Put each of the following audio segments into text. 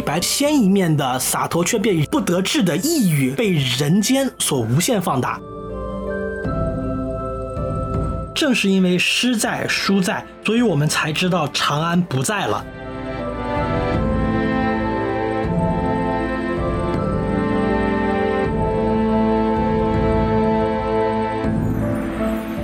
李白先一面的洒脱，却被不得志的抑郁被人间所无限放大。正是因为诗在书在，所以我们才知道长安不在了。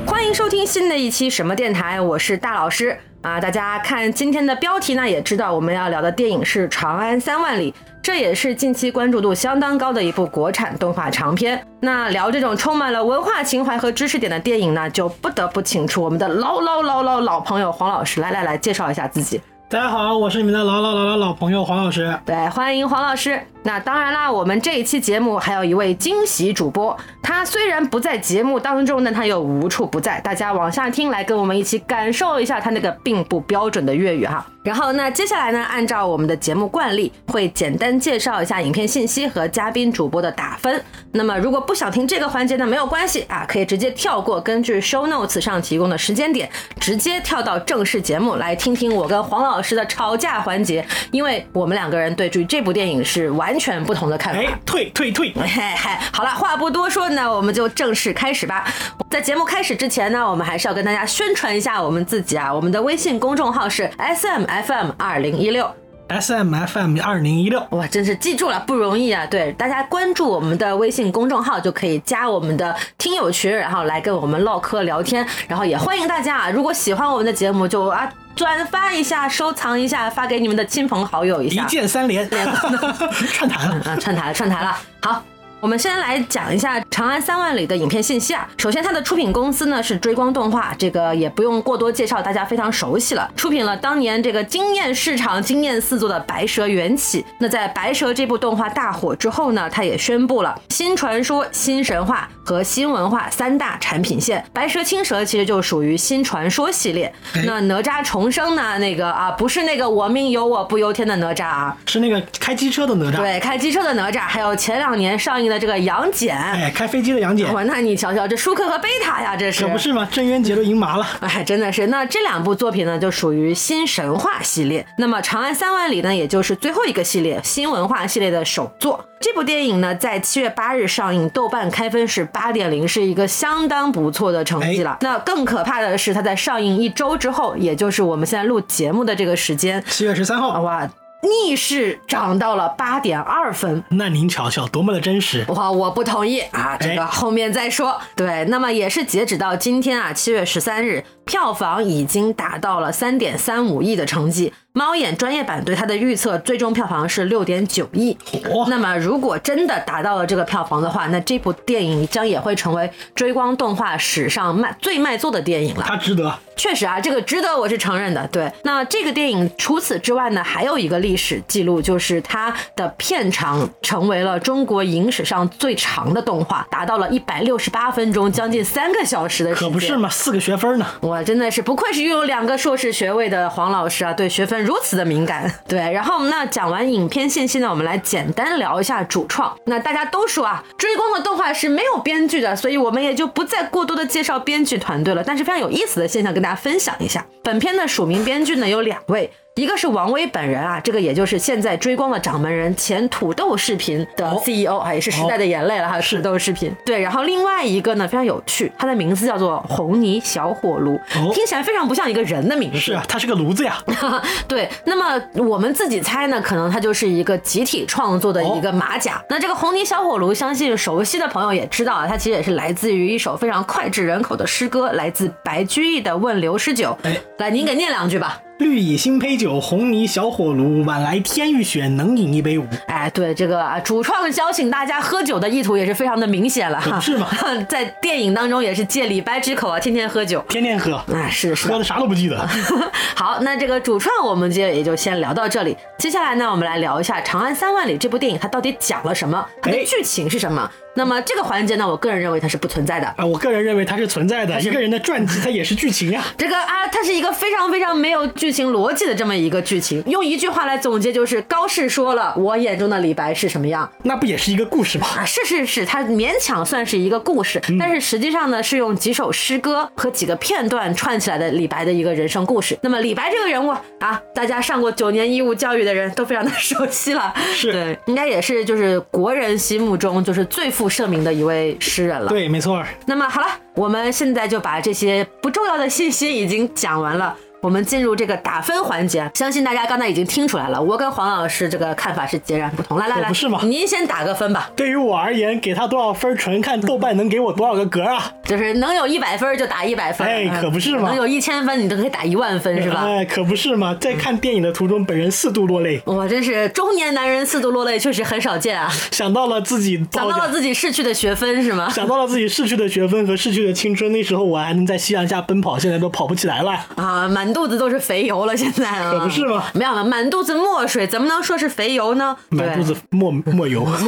欢迎收听新的一期什么电台，我是大老师啊。大家看今天的标题呢，也知道我们要聊的电影是《长安三万里》，这也是近期关注度相当高的一部国产动画长片。那聊这种充满了文化情怀和知识点的电影呢，就不得不请出我们的老老老老老朋友黄老师来来来介绍一下自己。大家好，我是你们的老老老老老朋友黄老师。对，欢迎黄老师。那当然啦，我们这一期节目还有一位惊喜主播，他虽然不在节目当中，但他又无处不在。大家往下听，来跟我们一起感受一下他那个并不标准的粤语哈。然后那接下来呢，按照我们的节目惯例，会简单介绍一下影片信息和嘉宾主播的打分。那么如果不想听这个环节呢，没有关系啊，可以直接跳过，根据 show notes 上提供的时间点，直接跳到正式节目来听听我跟黄老师的吵架环节，因为我们两个人对于这部电影是完全不同的看法。哎，退退退！嘿嘿，好了，话不多说，那我们就正式开始吧。在节目开始之前呢，我们还是要跟大家宣传一下我们自己啊，我们的微信公众号是 S M F M 二零一六。S M F M 二零一六，哇，真是记住了，不容易啊！对，大家关注我们的微信公众号就可以加我们的听友群，然后来跟我们唠嗑聊天。然后也欢迎大家啊，如果喜欢我们的节目，就啊转发一下、收藏一下，发给你们的亲朋好友一一。键三连，串台了。啊，串台了，串台了。好，我们先来讲一下《长安三万里》的影片信息啊。首先，它的出品公司呢是追光动画，这个也不用过多介绍，大家非常熟悉了。出品了当年这个惊艳市场、惊艳四座的《白蛇缘起》。那在《白蛇》这部动画大火之后呢，它也宣布了新传说、新神话和新文化三大产品线。白蛇青蛇其实就属于新传说系列。那哪吒重生呢？那个啊，不是那个我命由我不由天的哪吒啊，是那个开机车的哪吒，对，开机车的哪吒，还有前两年上映的这个杨戬。哎，开飞机的杨戬，哇，那你瞧瞧，这舒克和贝塔呀，这是可不是吗？郑渊洁都赢麻了。哎，真的是。那这两部作品呢，就属于新神话系列。那么《长安三万里》呢，也就是最后一个系列新文化系列的首作。这部电影呢，在七月八日上映，豆瓣开分是八点零，是一个相当不错的成绩了。那更可怕的是，它在上映一周之后，也就是我们现在录节目的这个时间，七月十三号，哇，逆势涨到了八点二分。那您瞧瞧，多么的真实！哇，我不同意啊，这个哎后面再说。对，那么也是截止到今天啊，七月十三日，票房已经达到了三点三五亿的成绩。猫眼专业版对它的预测，最终票房是六点九亿。嚯那么如果真的达到了这个票房的话，那这部电影将也会成为追光动画史上卖最卖座的电影了。它值得。确实啊，这个值得我是承认的。对，那这个电影除此之外呢，还有一个历史记录，就是它的片长成为了中国影史上最长的动画，达到了一百六十八分钟，将近三个小时的时间。可不是嘛，四个学分呢。我真的是不愧是拥有两个硕士学位的黄老师啊，对学分如此的敏感。对，然后那讲完影片信息呢，我们来简单聊一下主创。那大家都说啊，追光的动画是没有编剧的，所以我们也就不再过多的介绍编剧团队了。但是非常有意思的现象跟大家分享一下，本片的署名编剧呢有两位。一个是王威本人啊，这个也就是现在追光的掌门人，前土豆视频的哦 CEO 啊，也是时代的眼泪了哈，是土豆视频。对，然后另外一个呢非常有趣，他的名字叫做红泥小火炉，哦听起来非常不像一个人的名字。是啊，他是个炉子呀。对，那么我们自己猜呢，可能它就是一个集体创作的一个马甲。那这个红泥小火炉，相信熟悉的朋友也知道啊，它其实也是来自于一首非常脍炙人口的诗歌，来自白居易的《问刘十九》。哎，来，您给念两句吧。绿蚁新醅酒，红泥小火炉，晚来天欲雪，能饮一杯无？哎，对这个啊主创邀请大家喝酒的意图也是非常的明显了哈。是吗？在电影当中也是借李白之口啊，天天喝酒。天天喝，啊，是是喝的啥都不记得。好，那这个主创我们就也就先聊到这里。接下来呢，我们来聊一下《长安三万里》这部电影，它到底讲了什么？它的哎剧情是什么？那么这个环节呢，我个人认为它是不存在的。啊，我个人认为它是存在的。一个人的传记，它也是剧情呀。这个啊，它是一个非常非常没有剧情逻辑的这么一个剧情。用一句话来总结，就是高适说了，我眼中的李白是什么样？那不也是一个故事吗？啊，是是是，它勉强算是一个故事，但是实际上呢，是用几首诗歌和几个片段串起来的李白的一个人生故事。那么李白这个人物啊，大家上过九年义务教育的人都非常的熟悉了，是对，应该也是就是国人心目中就是最负盛名的一位诗人了。对，没错。那么好了，我们现在就把这些不重要的信息已经讲完了。我们进入这个打分环节，相信大家刚才已经听出来了，我跟黄老师这个看法是截然不同。来来来，不是吗？您先打个分吧。对于我而言，给他多少分，纯看豆瓣能给我多少个格啊？就是能有一百分就打一百分，哎，可不是吗？能有一千分，你都可以打一万分，是吧？哎，可不是吗？在看电影的途中，本人四度落泪。我真是中年男人四度落泪，确实很少见啊。想到了自己，想到了自己逝去的学分，是吗？想到了自己逝去的学分和逝去的青春。那时候我还能在夕阳下奔跑，现在都跑不起来了啊，满肚子都是肥油。了，现在啊，可不是吗？没有了，满肚子墨水，怎么能说是肥油呢？满肚子墨墨油。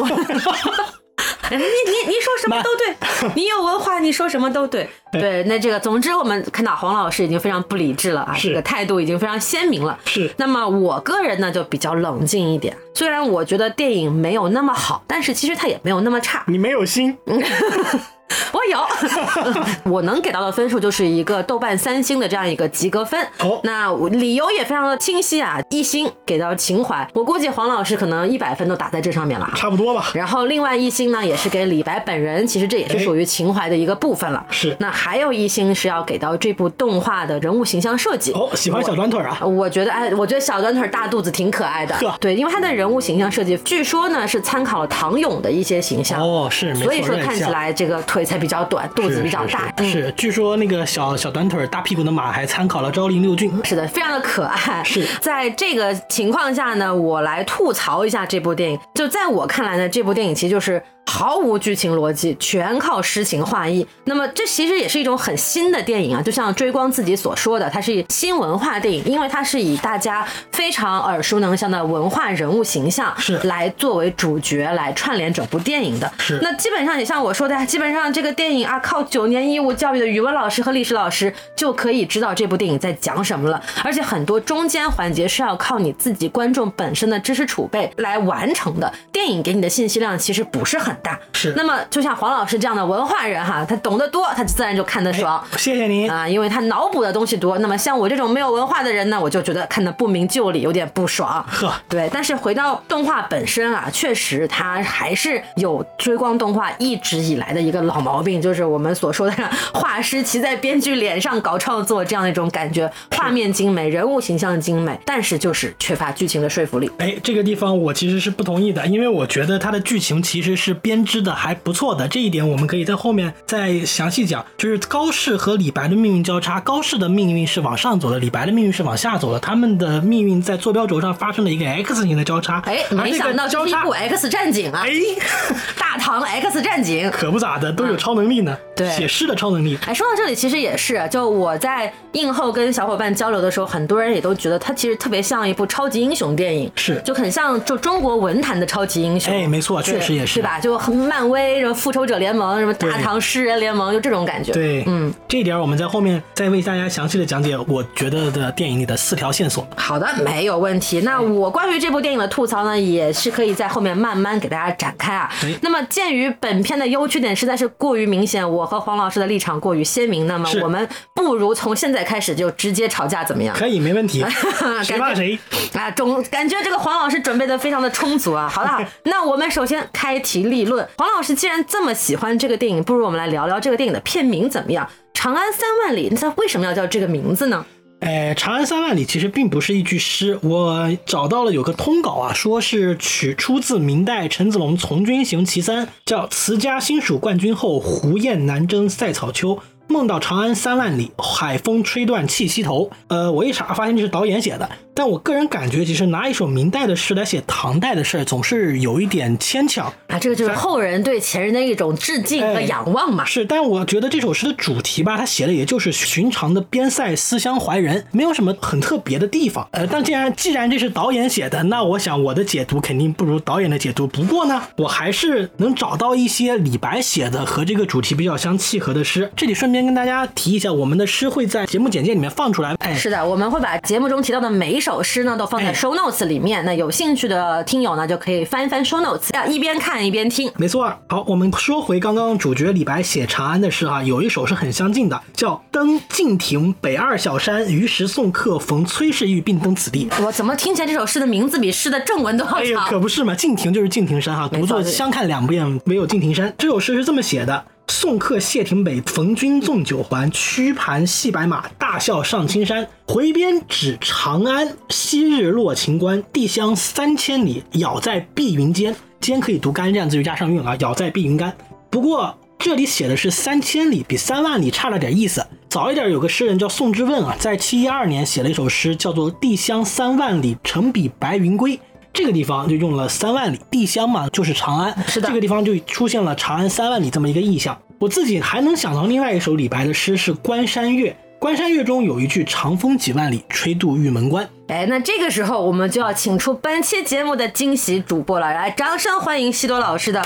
你你你说什么都对，你有文化，你说什么都 对。对，那这个，总之我们看到黄老师已经非常不理智了啊，这个态度已经非常鲜明了。是。那么我个人呢，就比较冷静一点。虽然我觉得电影没有那么好，但是其实它也没有那么差。你没有心。我有，我能给到的分数就是一个豆瓣三星的这样一个及格分。哦，那理由也非常的清晰啊，一星给到情怀，我估计黄老师可能一百分都打在这上面了，差不多吧。然后另外一星呢，也是给李白本人，其实这也是属于情怀的一个部分了。是，那还有一星是要给到这部动画的人物形象设计。哦，喜欢小短腿啊？我觉得，哎，我觉得小短腿大肚子挺可爱的。对，因为他的人物形象设计，据说呢是参考了唐勇的一些形象。哦，是，所以说看起来这个腿才比较短。肚子比较大，是。据说那个小小短腿、大屁股的马还参考了昭陵六骏，是的，非常的可爱。是在这个情况下呢，我来吐槽一下这部电影。就在我看来呢，这部电影其实就是。毫无剧情逻辑，全靠诗情画意。那么这其实也是一种很新的电影啊，就像追光自己所说的，它是新文化电影，因为它是以大家非常耳熟能详的文化人物形象是来作为主角来串联整部电影的。是那基本上也像我说的，基本上这个电影啊，靠九年义务教育的语文老师和历史老师就可以知道这部电影在讲什么了。而且很多中间环节是要靠你自己观众本身的知识储备来完成的。电影给你的信息量其实不是很。大是，那么就像黄老师这样的文化人哈，他懂得多，他自然就看得爽。谢谢您啊，因为他脑补的东西多。那么像我这种没有文化的人呢，我就觉得看得不明就里，有点不爽。呵，对。但是回到动画本身啊，确实它还是有追光动画一直以来的一个老毛病，就是我们所说的画师骑在编剧脸上搞创作这样一种感觉，画面精美，人物形象精美，但是就是缺乏剧情的说服力。哎，这个地方我其实是不同意的，因为我觉得它的剧情其实是。编织的还不错的这一点，我们可以在后面再详细讲。就是高适和李白的命运交叉，高适的命运是往上走的，李白的命运是往下走的。他们的命运在坐标轴上发生了一个 X 型的交叉。哎，没想到交叉部 X 战警啊！哎，大唐 X 战警可不咋的，都有超能力呢。对，写诗的超能力。哎，说到这里，其实也是，就我在映后跟小伙伴交流的时候，很多人也都觉得它其实特别像一部超级英雄电影，是，就很像就中国文坛的超级英雄。哎，没错，确实也是，对吧？就。漫威什么复仇者联盟什么大唐诗人联盟就这种感觉。对，嗯，这一点我们在后面再为大家详细的讲解。我觉得的电影里的四条线索。好的，没有问题。那我关于这部电影的吐槽呢，也是可以在后面慢慢给大家展开啊。那么鉴于本片的优缺点实在是过于明显，我和黄老师的立场过于鲜明，那么我们不如从现在开始就直接吵架，怎么样？可以，没问题。谁怕谁？啊，总感觉这个黄老师准备的非常的充足啊。好了，那我们首先开题立论。黄老师既然这么喜欢这个电影，不如我们来聊聊这个电影的片名怎么样？《长安三万里》，那它为什么要叫这个名字呢？哎，《长安三万里》其实并不是一句诗，我找到了有个通稿啊，说是取出自明代陈子龙《从军行其三》，叫“辞家新属冠军后，胡雁南征塞草丘。梦到长安三万里，海风吹断气息头。呃，我一查发现这是导演写的，但我个人感觉，其实拿一首明代的诗来写唐代的事儿，总是有一点牵强啊。这个就是后人对前人的一种致敬和仰望嘛。是，但我觉得这首诗的主题吧，他写的也就是寻常的边塞思乡怀人，没有什么很特别的地方。呃，但既然既然这是导演写的，那我想我的解读肯定不如导演的解读。不过呢，我还是能找到一些李白写的和这个主题比较相契合的诗。这里顺便跟大家提一下，我们的诗会在节目简介里面放出来。哎，是的，我们会把节目中提到的每一首诗呢都放在 show notes 里面。那有兴趣的听友呢就可以翻一翻 show notes，要一边看一边听。没错。好，我们说回刚刚主角李白写长安的诗啊，有一首是很相近的，叫《登敬亭北二小山，于时送客逢崔氏玉并登此地》。我怎么听起来这首诗的名字比诗的正文都要长？可不是嘛，敬亭就是敬亭山哈，独坐相看两不厌，唯有敬亭山。这首诗是这么写的。送客谢亭北，逢君纵酒还。驱盘戏白马，大笑上青山。回边指长安，昔日落秦关。地乡三千里，杳在碧云间。间可以读干这样子就加上韵啊，杳在碧云间。不过这里写的是三千里，比三万里差了点意思。早一点有个诗人叫宋之问啊，在七一二年写了一首诗，叫做《地乡三万里，乘彼白云归》。这个地方就用了三万里，地乡嘛就是长安，是的，这个地方就出现了长安三万里这么一个意象。我自己还能想到另外一首李白的诗是《关山月》，《关山月》中有一句“长风几万里，吹度玉门关”。哎，那这个时候我们就要请出本期节目的惊喜主播了，来，掌声欢迎西多老师的。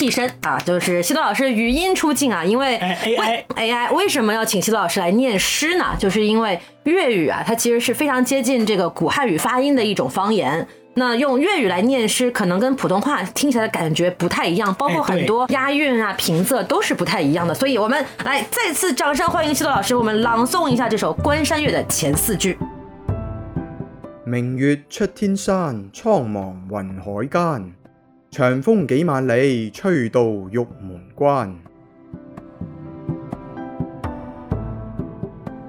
替身啊，就是西多老师语音出镜啊，因为 AI AI 为什么要请西多老师来念诗呢？就是因为粤语啊，它其实是非常接近这个古汉语发音的一种方言。那用粤语来念诗，可能跟普通话听起来的感觉不太一样，包括很多押韵啊、平仄都是不太一样的。所以我们来再次掌声欢迎西多老师，我们朗诵一下这首《关山月》的前四句：明月出天山，苍茫云海间。长风几万里，吹到玉门关。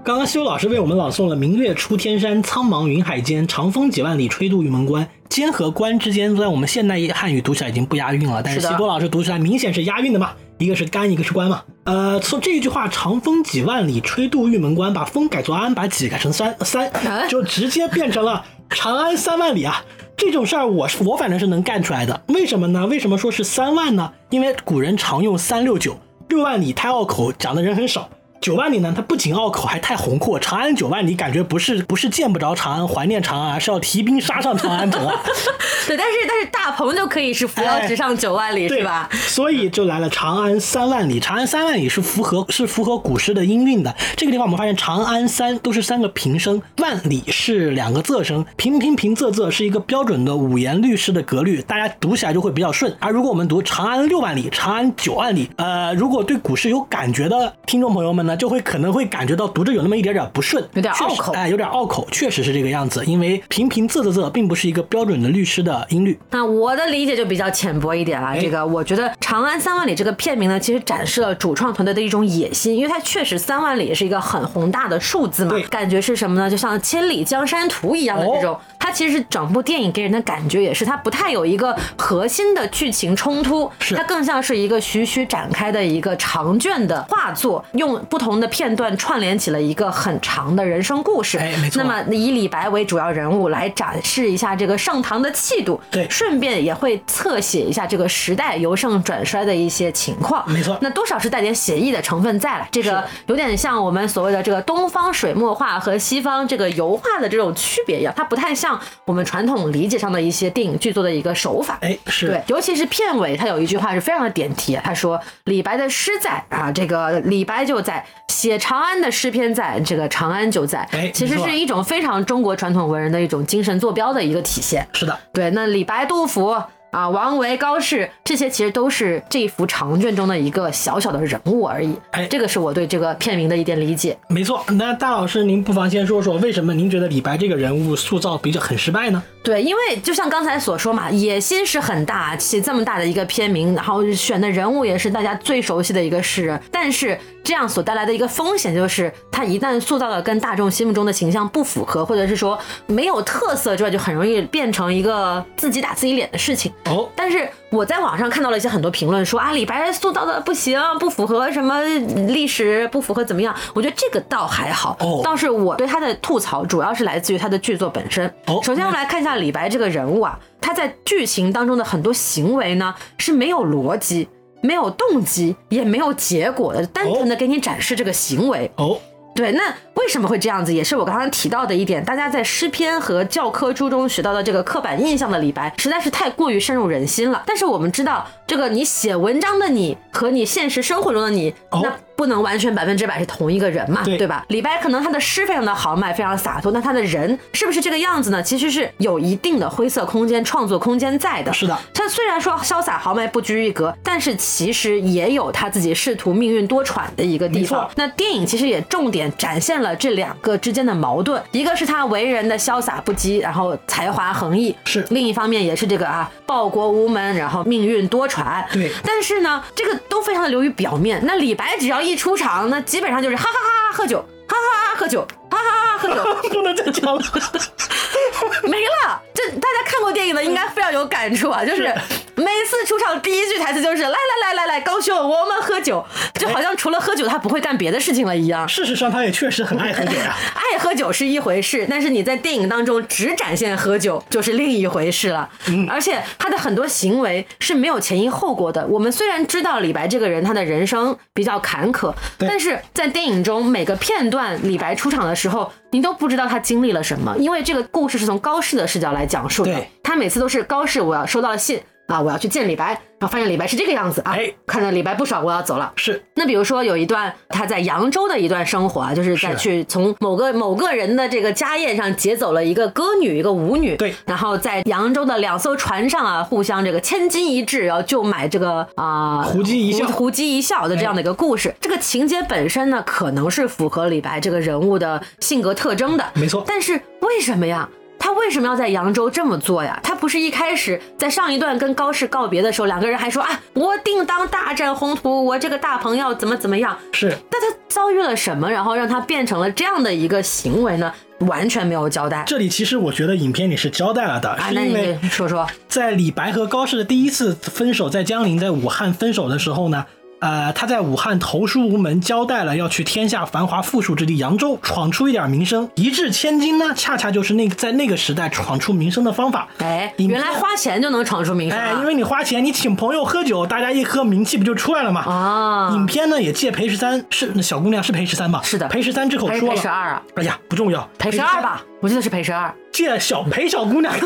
刚刚修老师为我们朗诵了“明月出天山，苍茫云海间，长风几万里，吹度玉门关”。间和关之间，在我们现代汉语读起来已经不押韵了，但是西波老师读起来明显是押韵的嘛？一个是干，一个是关嘛？呃，从这一句话“长风几万里，吹度玉门关”，把风改作安，把几改成三三，就直接变成了长安三万里啊！这种事儿，我是我反正是能干出来的。为什么呢？为什么说是三万呢？因为古人常用三六九，六万里太拗口，讲的人很少。九万里呢，它不仅拗口，还太宏阔。长安九万里，感觉不是不是见不着长安，怀念长安，而是要提兵杀上长安城啊。对，但是但是大鹏就可以是扶摇直上九万里，是吧？所以就来了长安三万里。长安三万里是符合是符合古诗的音韵的。这个地方我们发现长安三都是三个平声，万里是两个仄声，平平平仄仄是一个标准的五言律诗的格律，大家读起来就会比较顺。而如果我们读长安六万里，长安九万里，呃，如果对古诗有感觉的听众朋友们呢？就会可能会感觉到读着有那么一点点不顺，有点拗口，哎，有点拗口，确实是这个样子。因为平平仄仄仄并不是一个标准的律师的音律。那我的理解就比较浅薄一点了。这个我觉得《长安三万里》这个片名呢，其实展示了主创团队的一种野心，因为它确实三万里是一个很宏大的数字嘛，感觉是什么呢？就像千里江山图一样的这种。它其实整部电影给人的感觉也是，它不太有一个核心的剧情冲突，它更像是一个徐徐展开的一个长卷的画作，用不同的片段串联起了一个很长的人生故事。哎，没错。那么以李白为主要人物来展示一下这个盛唐的气度，对，顺便也会侧写一下这个时代由盛转衰的一些情况。没错。那多少是带点写意的成分在了，这个有点像我们所谓的这个东方水墨画和西方这个油画的这种区别一样，它不太像。我们传统理解上的一些电影剧作的一个手法，哎，是对，尤其是片尾，他有一句话是非常的点题，他说：“李白的诗在啊，这个李白就在写长安的诗篇，在这个长安就在。”哎，其实是一种非常中国传统文人的一种精神坐标的一个体现。是的，对，那李白、杜甫。啊，王维、高适这些其实都是这一幅长卷中的一个小小的人物而已。哎，这个是我对这个片名的一点理解。没错，那大老师您不妨先说说，为什么您觉得李白这个人物塑造比较很失败呢？对，因为就像刚才所说嘛，野心是很大，起这么大的一个片名，然后选的人物也是大家最熟悉的一个诗人，但是这样所带来的一个风险就是，他一旦塑造的跟大众心目中的形象不符合，或者是说没有特色之外，就很容易变成一个自己打自己脸的事情。哦，但是我在网上看到了一些很多评论说啊，李白塑造的不行，不符合什么历史，不符合怎么样？我觉得这个倒还好。哦倒是我对他的吐槽主要是来自于他的剧作本身。哦首先我们来看一下李白这个人物啊，他在剧情当中的很多行为呢是没有逻辑。没有动机，也没有结果的，单纯的给你展示这个行为。哦，对，那为什么会这样子？也是我刚刚提到的一点，大家在诗篇和教科书中学到的这个刻板印象的李白，实在是太过于深入人心了。但是我们知道，这个你写文章的你和你现实生活中的你，哦那不能完全百分之百是同一个人嘛，对吧？李白可能他的诗非常的豪迈，非常洒脱，那他的人是不是这个样子呢？其实是有一定的灰色空间、创作空间在的。是的，他虽然说潇洒豪迈不拘一格，但是其实也有他自己仕途命运多舛的一个地方。那电影其实也重点展现了这两个之间的矛盾，一个是他为人的潇洒不羁，然后才华横溢；是另一方面也是这个啊报国无门，然后命运多舛。对但是呢，这个都非常的流于表面。那李白只要一一出场，那基本上就是哈哈哈喝酒，哈哈哈喝酒，哈哈哈哈喝酒。不能再讲了。没了。这大家看过电影的应该非常有感触啊，就是每次出场第一句台词就是来来来来来，高兄，我们喝酒，就好像除了喝酒他不会干别的事情了一样。事实上，他也确实很爱喝酒呀。爱喝酒是一回事，但是你在电影当中只展现喝酒就是另一回事了。嗯而且他的很多行为是没有前因后果的。我们虽然知道李白这个人他的人生比较坎坷，但是在电影中每个片段李白出场的时候，你都不知道他经历了什么，因为这个故事是从高适的视角来讲述的。他每次都是高适，我要收到了信啊，我要去见李白，然后发现李白是这个样子啊，哎。看着李白不爽，我要走了。是。那比如说有一段他在扬州的一段生活啊，就是在去从某个某个人的这个家宴上劫走了一个歌女，一个舞女，对。然后在扬州的两艘船上啊，互相这个千金一掷，然后就买这个啊、胡姬一笑。胡胡姬一笑的这样的一个故事。这个情节本身呢，可能是符合李白这个人物的性格特征的，没错。但是为什么呀？他为什么要在扬州这么做呀？他不是一开始在上一段跟高适告别的时候，两个人还说啊，我定当大展宏图，我这个大鹏要怎么怎么样？是，但他遭遇了什么，然后让他变成了这样的一个行为呢？完全没有交代。这里其实我觉得影片里是交代了的，啊，是那你因为说说，在李白和高适的第一次分手，在江陵，在武汉分手的时候呢，呃，他在武汉投书无门，交代了要去天下繁华富庶之地扬州闯出一点名声，一掷千金呢，恰恰就是那个在那个时代闯出名声的方法。哎，原来花钱就能闯出名声哎，啊！因为你花钱，你请朋友喝酒，大家一喝，名气不就出来了吗？啊，影片呢也借裴十三是那小姑娘是裴十三吧？是的裴十三之口说了，裴十二啊？哎呀不重要，裴十二吧，我记得是裴十二。借小裴小姑娘。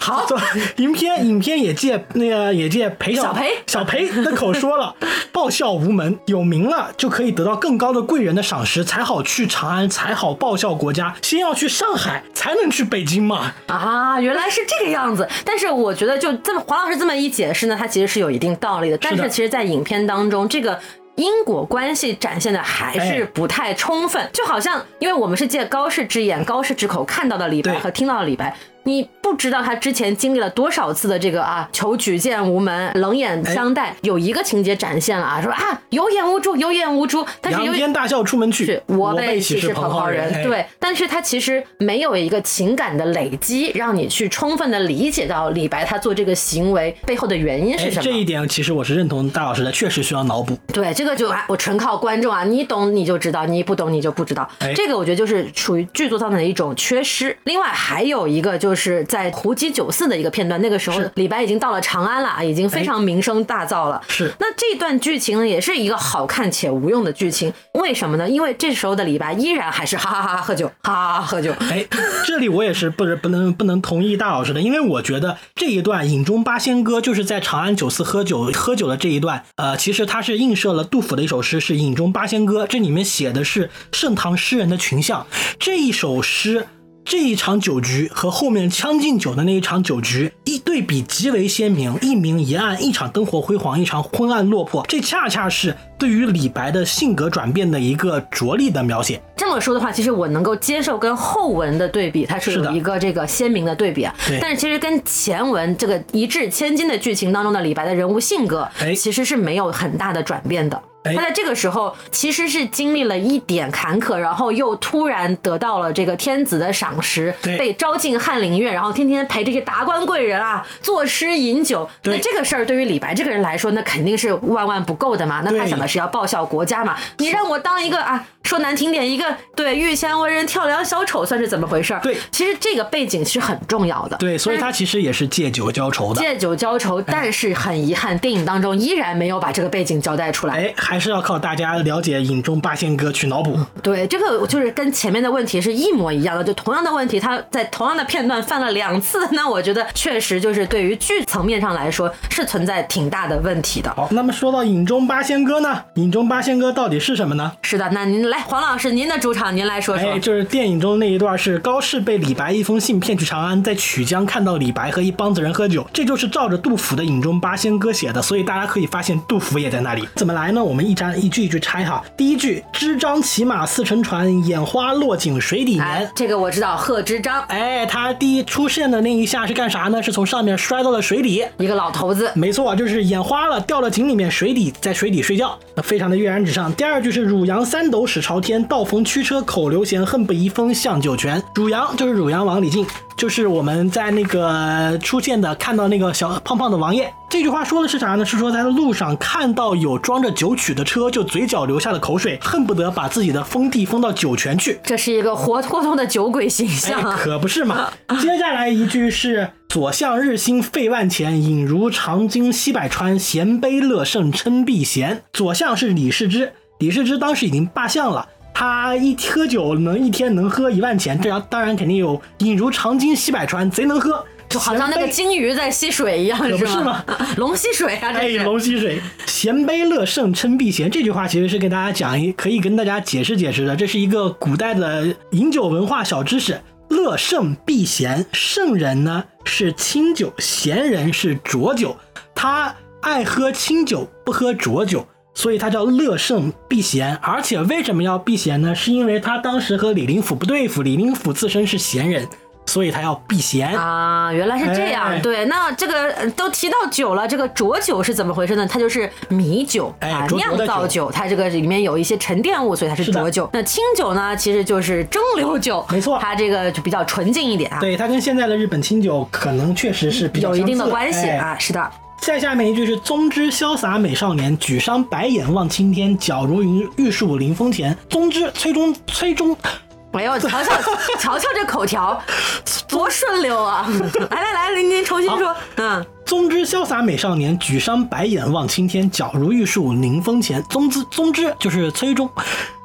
好，这影片影片也借那个也借裴小小裴小裴的口说了，报效无门，有名了就可以得到更高的贵人的赏识，才好去长安，才好报效国家。先要去上海，才能去北京嘛。啊，原来是这个样子。但是我觉得，就这么黄老师这么一解释呢，他其实是有一定道理的。但是其实，在影片当中，这个。因果关系展现的还是哎。不太充分，就好像因为我们是借高适之眼、高适之口看到的李白和听到的李白，你不知道他之前经历了多少次的这个啊求举荐无门、冷眼相待。有一个情节展现了啊，说啊有眼无珠，有眼无珠，但是有仰天大笑出门去是，我辈岂是蓬蒿人？哎对，但是他其实没有一个情感的累积，让你去充分的理解到李白他做这个行为背后的原因是哎，什么。这一点其实我是认同大老师的，确实需要脑补。对，这个就啊，我纯靠观众啊，你懂你就知道，你不懂你就不知道。哎这个我觉得就是属于剧作上的一种缺失。另外还有一个就是在胡姬酒肆的一个片段，那个时候李白已经到了长安了啊，已经非常名声大噪了。是那这段剧情呢，也是一个好看且无用的剧情。为什么呢？因为这时候的李白依然还是哈哈哈哈喝酒，哈哈哈哈喝酒。哎，这里我也是不是不能不能同意大老师的，因为我觉得这一段《饮中八仙歌》就是在长安酒肆喝酒喝酒的这一段，呃，其实它是映射了杜甫的一首诗，是《饮中八仙歌》，这里面写的是盛唐诗人的群像。这一首诗。这一场酒局和后面《将进酒》的那一场酒局一对比极为鲜明，一明一暗，一场灯火辉煌，一场昏暗落魄。这恰恰是对于李白的性格转变的一个着力的描写。这么说的话，其实我能够接受跟后文的对比，它是有一个这个鲜明的对比啊。对但是其实跟前文这个一掷千金的剧情当中的李白的人物性格，哎其实是没有很大的转变的。哎他在这个时候其实是经历了一点坎坷，然后又突然得到了这个天子的赏识，对被招进翰林院，然后天天陪这些达官贵人啊作诗饮酒。那这个事儿对于李白这个人来说，那肯定是万万不够的嘛。那他对想的是要报效国家嘛。你让我当一个啊，说难听点，一个对御前文人跳梁小丑，算是怎么回事儿？对其实这个背景是很重要的。对，所以他其实也是借酒浇愁的。借酒浇愁，但是很遗憾，电影当中依然没有把这个背景交代出来。哎，还是要靠大家了解《影中八仙歌》去脑补。对，这个就是跟前面的问题是一模一样的，就同样的问题，他在同样的片段犯了两次，那我觉得确实就是对于剧层面上来说是存在挺大的问题的。好，那么说到《影中八仙歌》呢，《影中八仙歌》到底是什么呢？是的，那您来，黄老师，您的主场，您来说说。哎，就是电影中那一段是高适被李白一封信骗去长安，在曲江看到李白和一帮子人喝酒，这就是照着杜甫的《饮中八仙歌》写的，所以大家可以发现杜甫也在那里。怎么来呢？我们一章一句一句拆哈。第一句：支张骑马似乘船，眼花落井水底哎眠。，这个我知道，贺知章，哎，他第一出现的那一下是干啥呢？是从上面摔到了水底。一个老头子，没错，就是眼花了，掉到井里面，水底在水底睡觉，那非常的跃然纸上。第二句是汝阳三斗始朝天，道逢驱车口流涎，恨不移风向九泉。汝阳就是汝阳王李靖，就是我们在那个出现的看到那个小胖胖的王爷。这句话说的是啥呢？是说在路上看到有装着酒曲的车，就嘴角流下了口水，恨不得把自己的封地封到酒泉去。这是一个活脱脱的酒鬼形哎象，啊。可不是嘛。接下来一句是“左相日兴费万钱，饮如长鲸西百川，衔杯乐圣称避贤”。左相是李世之，李世之当时已经罢相了。他一喝酒能一天能喝一万钱，这样当然肯定有饮如长鲸吸百川，贼能喝，就好像那个鲸鱼在吸水一样，可不是吗？龙吸水啊，这哎，龙吸水，衔杯乐圣称避嫌。这句话其实是跟大家讲一，可以跟大家解释解释的。这是一个古代的饮酒文化小知识。乐圣避嫌，圣人呢是清酒，贤人是浊酒。他爱喝清酒，不喝浊酒，所以他叫乐圣避嫌。而且为什么要避嫌呢？是因为他当时和李林甫不对付，李林甫自身是贤人，所以他要避嫌。啊，原来是这样。哎对，那这个呃都提到酒了，这个浊酒是怎么回事呢？它就是米酒哎酿造酒，它这个里面有一些沉淀物，所以它是浊酒。那清酒呢，其实就是蒸馏酒，没错它这个就比较纯净一点啊，对，它跟现在的日本清酒可能确实是比较有一定的关系哎啊。是的，再下面一句是“宗之潇洒美少年，举觞白眼望青天，皎如云玉树临风前。”宗之崔中崔中，哎呦，瞧瞧瞧瞧这口条，多顺溜啊！来来来，您您重新说，嗯。宗之潇洒美少年，举觞白眼望青天，皎如玉树临风前。宗之宗之就是崔中，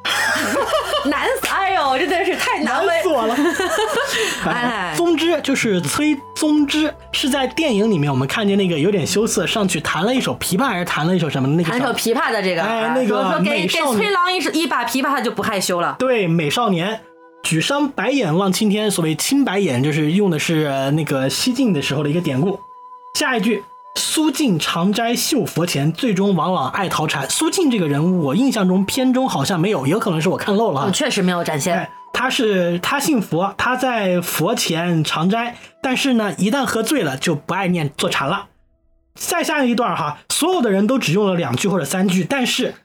难死！哎呦，真的是太难为我了。哎宗之就是崔宗之，是在电影里面我们看见那个有点羞涩，上去弹了一首琵琶，还是弹了一首什么的那个小弹首琵琶的这个，啊哎那个说说给给崔郎一首一把琵琶，他就不害羞了。对，美少年举觞白眼望青天，所谓青白眼，就是用的是呃那个西晋的时候的一个典故。下一句，苏静常斋绣佛前，最终往往爱逃禅。苏静这个人物，我印象中片中好像没有，有可能是我看漏了。确实没有展现哎。，他是他信佛，他在佛前常斋，但是呢，一旦喝醉了就不爱念坐禅了。再下一段哈，所有的人都只用了两句或者三句，但是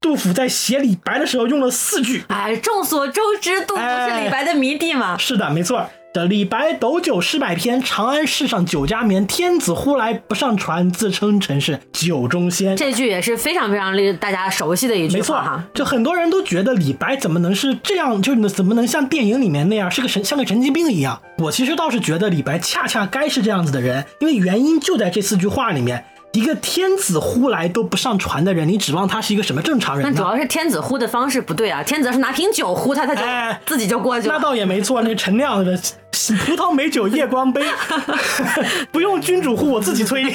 杜甫在写李白的时候用了四句。哎，众所周知，杜甫是李白的迷弟嘛。是的，没错。的李白斗酒诗百篇，长安市上酒家眠。天子呼来不上船，自称臣是酒中仙。这句也是非常非常令大家熟悉的一句没错话哈。，就很多人都觉得李白怎么能是这样，就是怎么能像电影里面那样是个神，像个神经病一样。我其实倒是觉得李白恰恰该是这样子的人，因为原因就在这四句话里面。一个天子呼来都不上船的人，你指望他是一个什么正常人呢？那主要是天子呼的方式不对啊，天子要是拿瓶酒呼他，他就哎自己就过去了那。倒也没错，那陈亮的葡萄美酒夜光杯，不用君主呼，我自己催。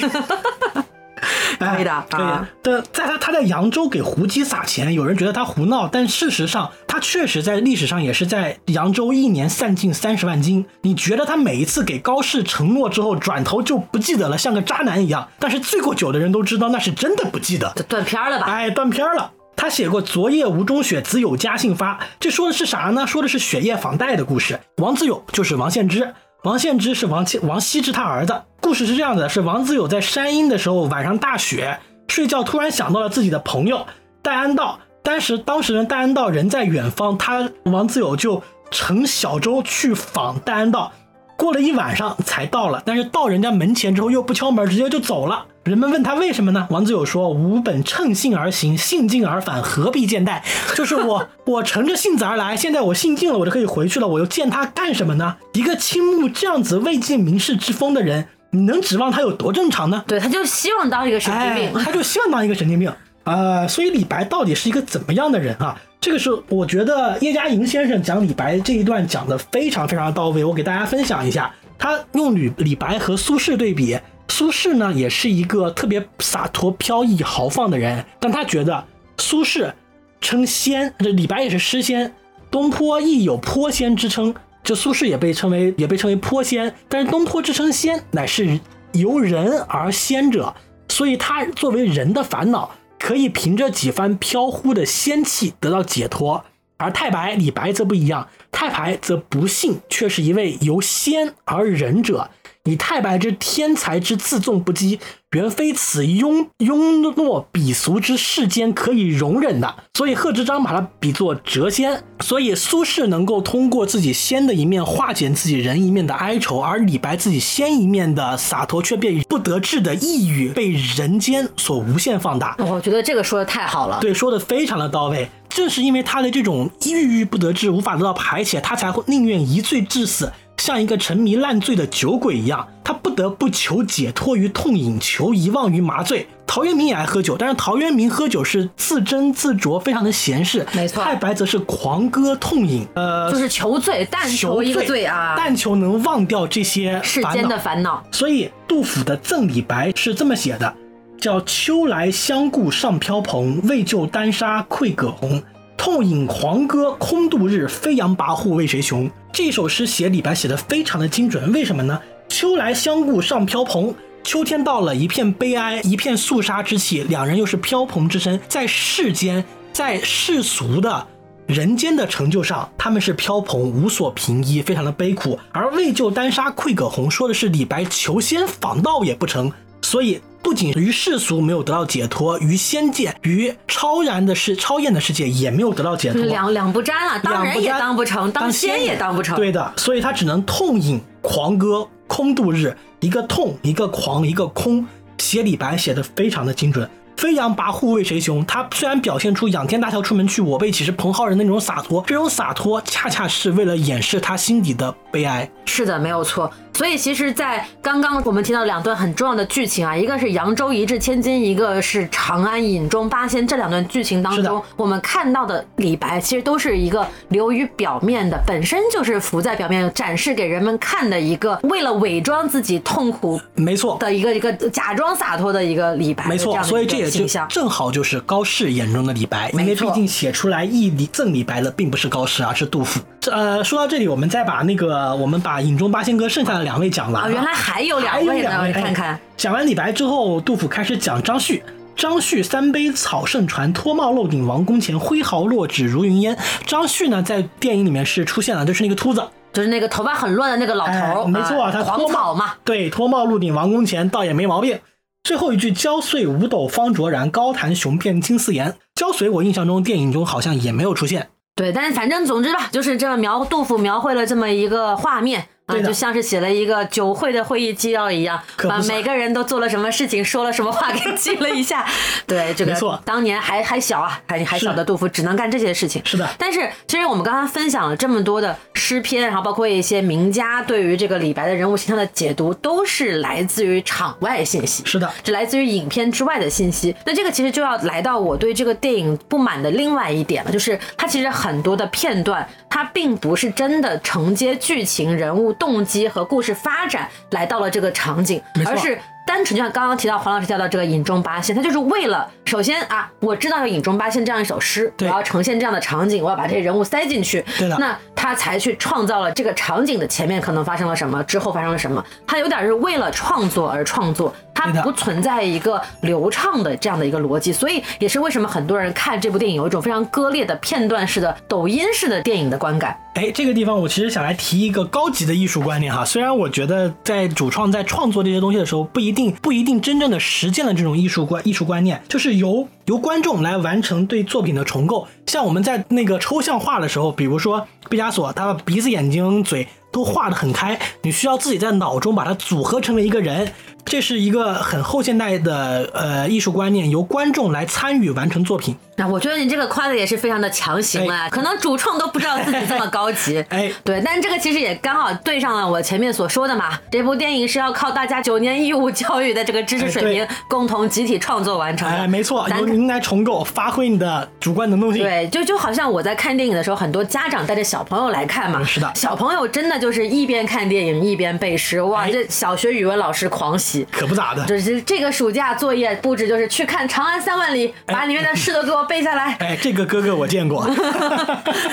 可以的哎可以啊的。在他他在扬州给胡姬撒钱，有人觉得他胡闹，但事实上他确实在历史上也是在扬州一年散尽三十万金。你觉得他每一次给高适承诺之后，转头就不记得了，像个渣男一样？但是醉过酒的人都知道，那是真的不记得。就断片儿了吧？哎，断片儿了。他写过“昨夜吴中雪，子有家信发”，这说的是啥呢？说的是雪夜访戴的故事。王子友就是王献之，王献之是王羲王羲之他儿子。故事是这样子的：是王子友在山阴的时候，晚上大雪，睡觉突然想到了自己的朋友，戴安道，当时当时呢戴安道人在远方，他王自友就乘小舟去访戴安道，过了一晚上才到了，但是到人家门前之后又不敲门，直接就走了。人们问他为什么呢？王子友说：“吾本乘兴而行，兴尽而返，何必见戴？就是我，我乘着性子而来，现在我兴尽了，我就可以回去了，我又见他干什么呢？一个倾慕这样子未尽名士之风的人，你能指望他有多正常呢？对，他就希望当一个神经病，哎，他就希望当一个神经病。呃，所以李白到底是一个怎么样的人啊？这个是我觉得叶嘉莹先生讲李白这一段讲的非常非常到位，我给大家分享一下。他用李李白和苏轼对比，苏轼呢也是一个特别洒脱、飘逸、豪放的人，但他觉得苏轼称仙，这李白也是诗仙，东坡亦有坡仙之称，这苏轼也被称为也被称为坡仙，但是东坡之称仙，乃是由人而仙者，所以他作为人的烦恼。可以凭着几番飘忽的仙气得到解脱，而太白李白则不一样，太白则不幸却是一位由仙而人者。以太白之天才之自纵不羁，原非此庸庸懦鄙俗之世间可以容忍的。所以贺知章把他比作谪仙。所以苏轼能够通过自己仙的一面化解自己人一面的哀愁，而李白自己仙一面的洒脱却被不得志的抑郁被人间所无限放大。我觉得这个说的太好了，对，说的非常的到位。正是因为他的这种郁郁不得志，无法得到排解，他才会宁愿一醉致死。像一个沉迷烂醉的酒鬼一样，他不得不求解脱于痛饮，求遗忘于麻醉。陶渊明也爱喝酒，但是陶渊明喝酒是自斟自酌，非常的闲适。没错，太白则是狂歌痛饮，呃，就是求醉，但求一个醉啊，但求能忘掉这些世间的烦恼。所以杜甫的赠李白是这么写的，叫秋来相顾尚飘蓬，为救丹砂愧葛洪。痛饮狂歌空度日，飞扬跋扈为谁雄？这首诗写李白写的非常的精准，为什么呢？秋来相顾上飘蓬，秋天到了，一片悲哀，一片肃杀之气，两人又是飘蓬之身，在世间，在世俗的人间的成就上，他们是飘蓬，无所凭依，非常的悲苦。而为救丹砂愧葛洪，说的是李白求仙访道也不成，所以。不仅于世俗没有得到解脱，于仙界、于超然的世、超验的世界也没有得到解脱，两两不沾了，当人也当不成，当仙也当不成。对的，所以他只能痛饮狂歌，空度日。一个痛，一个狂，一个空，写李白写的非常的精准。飞扬跋扈为谁雄？他虽然表现出仰天大笑出门去，我辈岂是蓬蒿人的那种洒脱，这种洒脱恰恰是为了掩饰他心底的悲哀。是的，没有错。所以其实，在刚刚我们提到两段很重要的剧情啊，一个是扬州一掷千金，一个是长安饮中八仙。这两段剧情当中，我们看到的李白其实都是一个流于表面的，本身就是浮在表面，展示给人们看的一个，为了伪装自己痛苦，没错的一个一个假装洒脱的一个李白。没错，所以这也就正好就是高适眼中的李白，因为毕竟写出来义李赠李白的并不是高适，而是杜甫。这呃，说到这里，我们再把那个我们把影中八仙哥剩下的两。位讲完啊，原来还有两位呢！看看，讲完李白之后，杜甫开始讲张旭。张旭三杯草圣传，脱帽露顶王宫前，挥毫落纸如云烟。张旭呢，在电影里面是出现了，就是那个秃子，就是那个头发很乱的那个老头。没错，他黄草嘛。对，脱帽露顶王宫前，倒也没毛病。最后一句，焦遂五斗方卓然，高谈雄辩金丝言。焦遂，我印象中电影中好像也没有出现。对，但是反正总之吧，就是这么描杜甫描绘了这么一个画面。啊，就像是写了一个酒会的会议纪要一样，把每个人都做了什么事情、说了什么话给记了一下。对，这个当年还还小啊，还还小的杜甫只能干这些事情。是的。但是其实我们刚刚分享了这么多的诗篇，然后包括一些名家对于这个李白的人物形象的解读，都是来自于场外信息。是的，是来自于影片之外的信息。那这个其实就要来到我对这个电影不满的另外一点了，就是它其实很多的片段，它并不是真的承接剧情人物。动机和故事发展来到了这个场景，而是单纯就像刚刚提到黄老师提到这个影中八仙，他就是为了首先啊，我知道有影中八仙这样一首诗，我要呈现这样的场景，我要把这些人物塞进去，对的，那他才去创造了这个场景的前面可能发生了什么，之后发生了什么，他有点是为了创作而创作，它不存在一个流畅的这样的一个逻辑，所以也是为什么很多人看这部电影有一种非常割裂的片段式的抖音式的电影的观感。哎，这个地方我其实想来提一个高级的艺术观念哈。虽然我觉得在主创在创作这些东西的时候，不一定不一定真正的实践了这种艺术观艺术观念，就是由由观众来完成对作品的重构。像我们在那个抽象画的时候，比如说毕加索，他鼻子、眼睛、嘴都画得很开，你需要自己在脑中把它组合成为一个人。这是一个很后现代的呃艺术观念，由观众来参与完成作品。那我觉得你这个夸的也是非常的强行了，可能主创都不知道自己这么高级。哎，对，但这个其实也刚好对上了我前面所说的嘛。这部电影是要靠大家九年义务教育的这个知识水平共同集体创作完成的。哎，没错，咱由您来重构，发挥你的主观能动性。对，就就好像我在看电影的时候，很多家长带着小朋友来看嘛，嗯是的小朋友真的就是一边看电影一边背诗，哇，哎这小学语文老师狂喜。可不咋的。就是这个暑假作业布置就是去看《长安三万里》，把里面的诗都给我背下来。哎，这个哥哥我见过。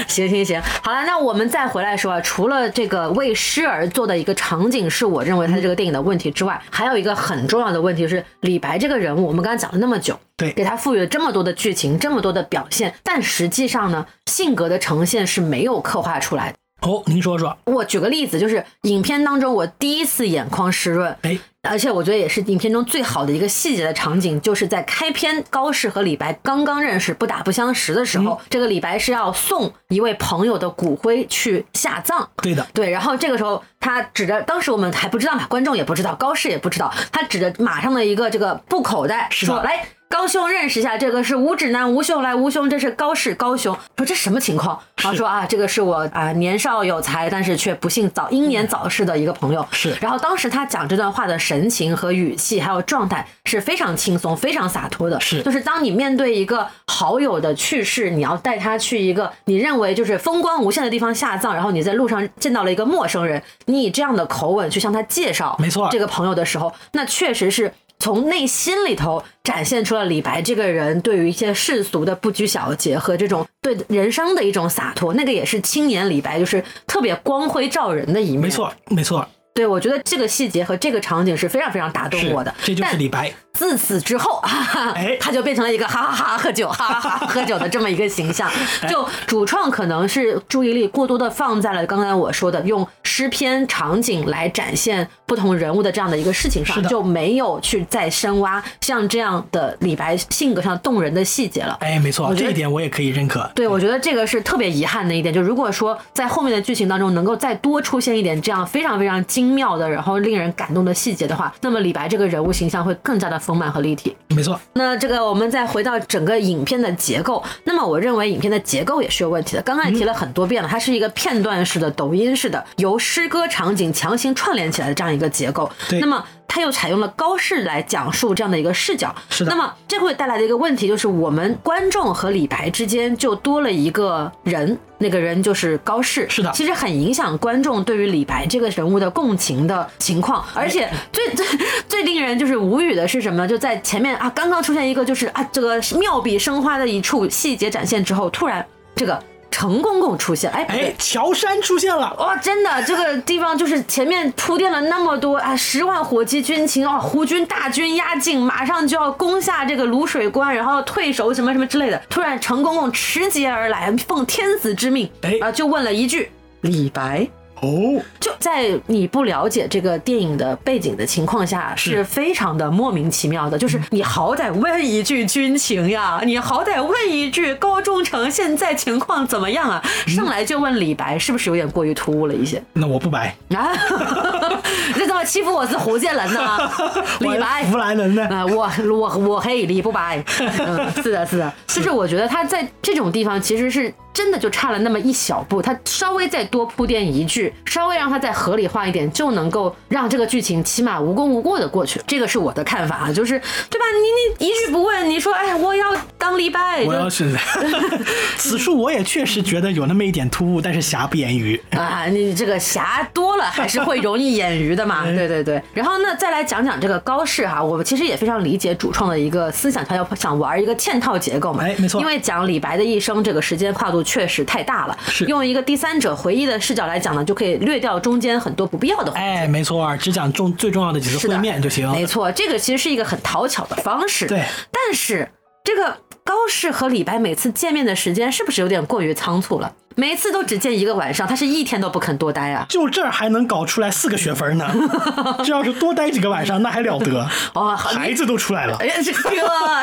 行行行，好了，那我们再回来说啊，除了这个为诗而做的一个场景是我认为他这个电影的问题之外，还有一个很重要的问题是李白这个人物，我们刚才讲了那么久，对给他赋予了这么多的剧情，这么多的表现，但实际上呢，性格的呈现是没有刻画出来的。哦，您说说。我举个例子，就是影片当中我第一次眼眶湿润，哎，而且我觉得也是影片中最好的一个细节的场景，就是在开篇高适和李白刚刚认识、不打不相识的时候，这个李白是要送一位朋友的骨灰去下葬。对的，对，然后这个时候他指着，当时我们还不知道嘛，观众也不知道，高适也不知道，他指着马上的一个这个布口袋说：“来，高兄认识一下，这个是吴指南吴兄，来吴兄，这是高适高兄。”说这什么情况？然后说啊，这个是我啊年少有才，但是却不幸早英年早逝的一个朋友。是然后当时他讲这段话的神情和语气，还有状态是非常轻松、非常洒脱的。是就是当你面对一个好友的去世，你要带他去一个你认为就是风光无限的地方下葬，然后你在路上见到了一个陌生人，你以这样的口吻去向他介绍，没错这个朋友的时候，那确实是。从内心里头展现出了李白这个人对于一些世俗的不拘小节和这种对人生的一种洒脱，那个也是青年李白就是特别光辉照人的一面。没，错，没错，对我觉得这个细节和这个场景是非常非常打动我的。这就是但李白。自此之后，哈哈哎他就变成了一个哈哈哈喝酒，哈哈哈喝酒的这么一个形象。哎就主创可能是注意力过多的放在了刚才我说的用诗篇场景来展现不同人物的这样的一个事情上，就没有去再深挖像这样的李白性格上动人的细节了。哎，没错，这一点我也可以认可。对，我觉得这个是特别遗憾的一点。就如果说在后面的剧情当中能够再多出现一点这样非常非常精妙的，然后令人感动的细节的话，那么李白这个人物形象会更加的丰满和立体。没错，那这个我们再回到整个影片的结构，那么我认为影片的结构也是有问题的。刚才提了很多遍了，它是一个片段式的、抖音式的，由诗歌场景强行串联起来的这样一个结构。对那么它又采用了高适来讲述这样的一个视角。是的那么这会带来的一个问题就是，我们观众和李白之间就多了一个人，那个人就是高适。是的其实很影响观众对于李白这个人物的共情的情况。而且 最最最令人就是无语的是什么呢？就在前面啊，刚刚出现一个就是啊，这个妙笔生花的一处细节展现之后，突然这个程公公出现，哎，哎，乔杉出现了。哇，真的，这个地方就是前面铺垫了那么多啊，十万火急军情哦，胡军大军压境，马上就要攻下这个卤水关，然后要退守什么什么之类的。突然，陈公公持节而来，奉天子之命，哎啊，就问了一句：“李白。”哦，就在你不了解这个电影的背景的情况下，是是非常的莫名其妙的。就是你好歹问一句军情呀，你好歹问一句高中城现在情况怎么样啊？上来就问李白，是不是有点过于突兀了一些那我不白。啊？这怎么欺负我是福建人呢？李白我。弗兰人呢？啊、我我我黑李不白，嗯，是的，是的，就是我觉得他在这种地方其实是真的就差了那么一小步，他稍微再多铺垫一句，稍微让他再合理化一点，就能够让这个剧情起码无功无过的过去。这个是我的看法啊，就是对吧？你你一句不问，你说哎，我要当当李白。我要是 此处我也确实觉得有那么一点突兀，但是瑕不掩瑜。啊，你这个瑕多了还是会容易掩瑜的嘛？对对对。然后呢，再来讲讲这个高适哈，我们其实也非常理解主创的一个思想，他要想玩一个嵌套结构嘛。哎，没错。因为讲李白的一生，这个时间跨度确实太大了，是用一个第三者回忆的视角来讲呢，就可以略掉中间很多不必要的。哎，没错，只讲重最重要的几次会面就行。没错，这个其实是一个很讨巧的方式。对，但是这个高适和李白每次见面的时间是不是有点过于仓促了？每一次都只见一个晚上，他是一天都不肯多待啊！就这儿还能搞出来四个学分呢？这要是多待几个晚上，那还了得？哦，孩子都出来了。哎呀，这个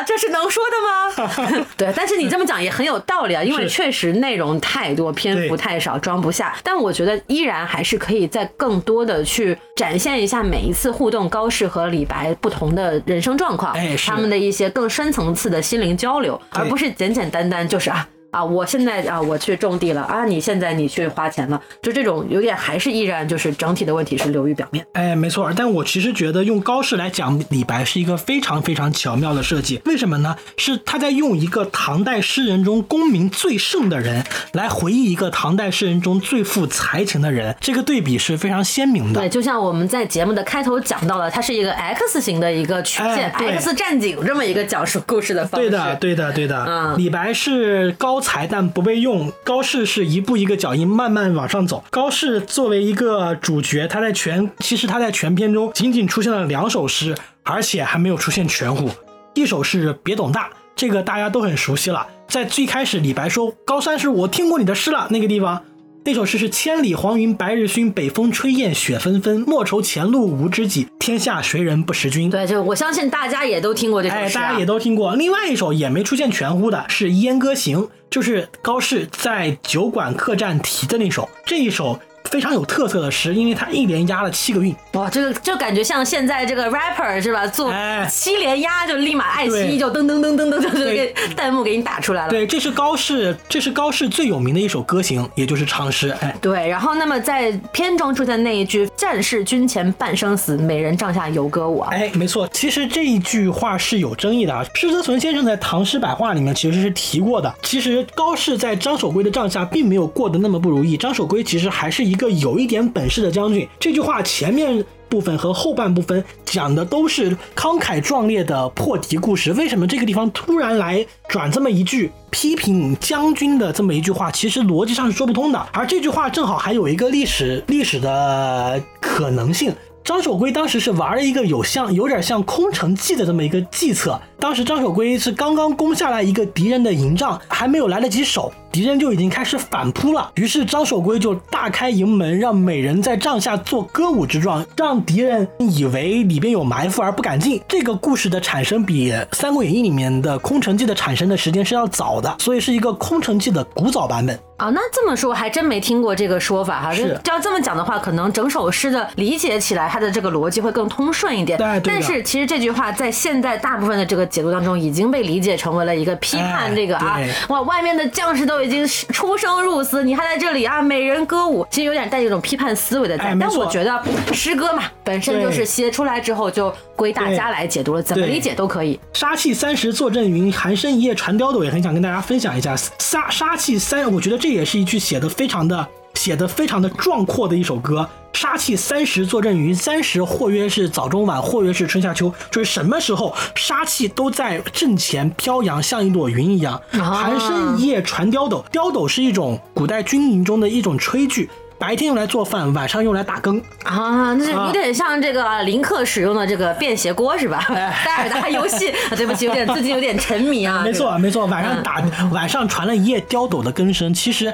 这是能说的吗？对，但是你这么讲也很有道理啊，因为确实内容太多，篇幅太少，装不下。但我觉得依然还是可以再更多的去展现一下每一次互动高适和李白不同的人生状况，哎，他们的一些更深层次的心灵交流，而不是简简单单就是啊。啊，我现在啊，我去种地了啊，你现在你去花钱了，就这种有点还是依然就是整体的问题是流于表面。哎，没错，但我其实觉得用高适来讲李白是一个非常非常巧妙的设计。为什么呢？是他在用一个唐代诗人中功名最盛的人来回忆一个唐代诗人中最富才情的人，这个对比是非常鲜明的。对，就像我们在节目的开头讲到了，它是一个 X 型的一个曲线，X 战警这么一个讲述故事的方式。对的，对的，对的。嗯，李白是高。才但不被用，高适是一步一个脚印慢慢往上走。高适作为一个主角，他在全其实他在全篇中仅仅出现了两首诗，而且还没有出现全乎。一首是别董大，这个大家都很熟悉了。在最开始，李白说高三是我听过你的诗了，那个地方。那首诗是“千里黄云白日曛，北风吹雁雪纷纷。莫愁前路无知己，天下谁人不识君。”对，就我相信大家也都听过这首诗。哎，大家也都听过。另外一首也没出现全乎的是《燕歌行》，就是高适在酒馆客栈题的那首。这一首。非常有特色的诗，因为它一连押了七个韵。哇，这个就感觉像现在这个 rapper 是吧？做七连押就立马爱奇艺就噔噔噔噔噔就给弹幕给你打出来了。对，这是高适，这是高适最有名的一首歌行，也就是长诗。哎，对。然后，那么在片中出现那一句“战士军前半生死，美人帐下游歌舞”啊。哎，没错。其实这一句话是有争议的啊。施泽存先生在《唐诗百话》里面其实是提过的。其实高适在张守珪的帐下并没有过得那么不如意。张守珪其实还是一一个。有一点本事的将军，这句话前面部分和后半部分讲的都是慷慨壮烈的破敌故事。为什么这个地方突然来转这么一句批评将军的这么一句话？其实逻辑上是说不通的。而这句话正好还有一个历史历史的可能性。张守珪当时是玩了一个有像有点像空城计的这么一个计策。当时张守珪是刚刚攻下来一个敌人的营帐，还没有来得及守。敌人就已经开始反扑了，于是张守珪就大开营门，让美人在帐下做歌舞之状，让敌人以为里边有埋伏而不敢进。这个故事的产生比《三国演义》里面的空城计的产生的时间是要早的，所以是一个空城计的古早版本啊。那这么说还真没听过这个说法哈。是，要这么讲的话，可能整首诗的理解起来，它的这个逻辑会更通顺一点。对，但是其实这句话在现在大部分的这个解读当中，已经被理解成为了一个批判这个啊，哇，外面的将士都已经出生入死，你还在这里啊？美人歌舞，其实有点带一种批判思维的在。但我觉得诗歌嘛，本身就是写出来之后就归大家来解读了，怎么理解都可以。杀气三十坐镇云，寒声一夜传刁斗，也很想跟大家分享一下。杀杀气三，我觉得这也是一句写的非常的、写的非常的壮阔的一首歌。杀气三十坐镇云，三十或曰是早中晚，或曰是春夏秋，就是什么时候杀气都在阵前飘扬，像一朵云一样。寒声一夜传刁斗，刁斗是一种古代军营中的一种炊具。白天用来做饭，晚上用来打更啊，那有点像这个林克使用的这个便携锅是吧？戴尔达游戏，对不起，有点最近有点沉迷啊。没错没错，晚上打，晚上传了一夜刁斗的更声，其实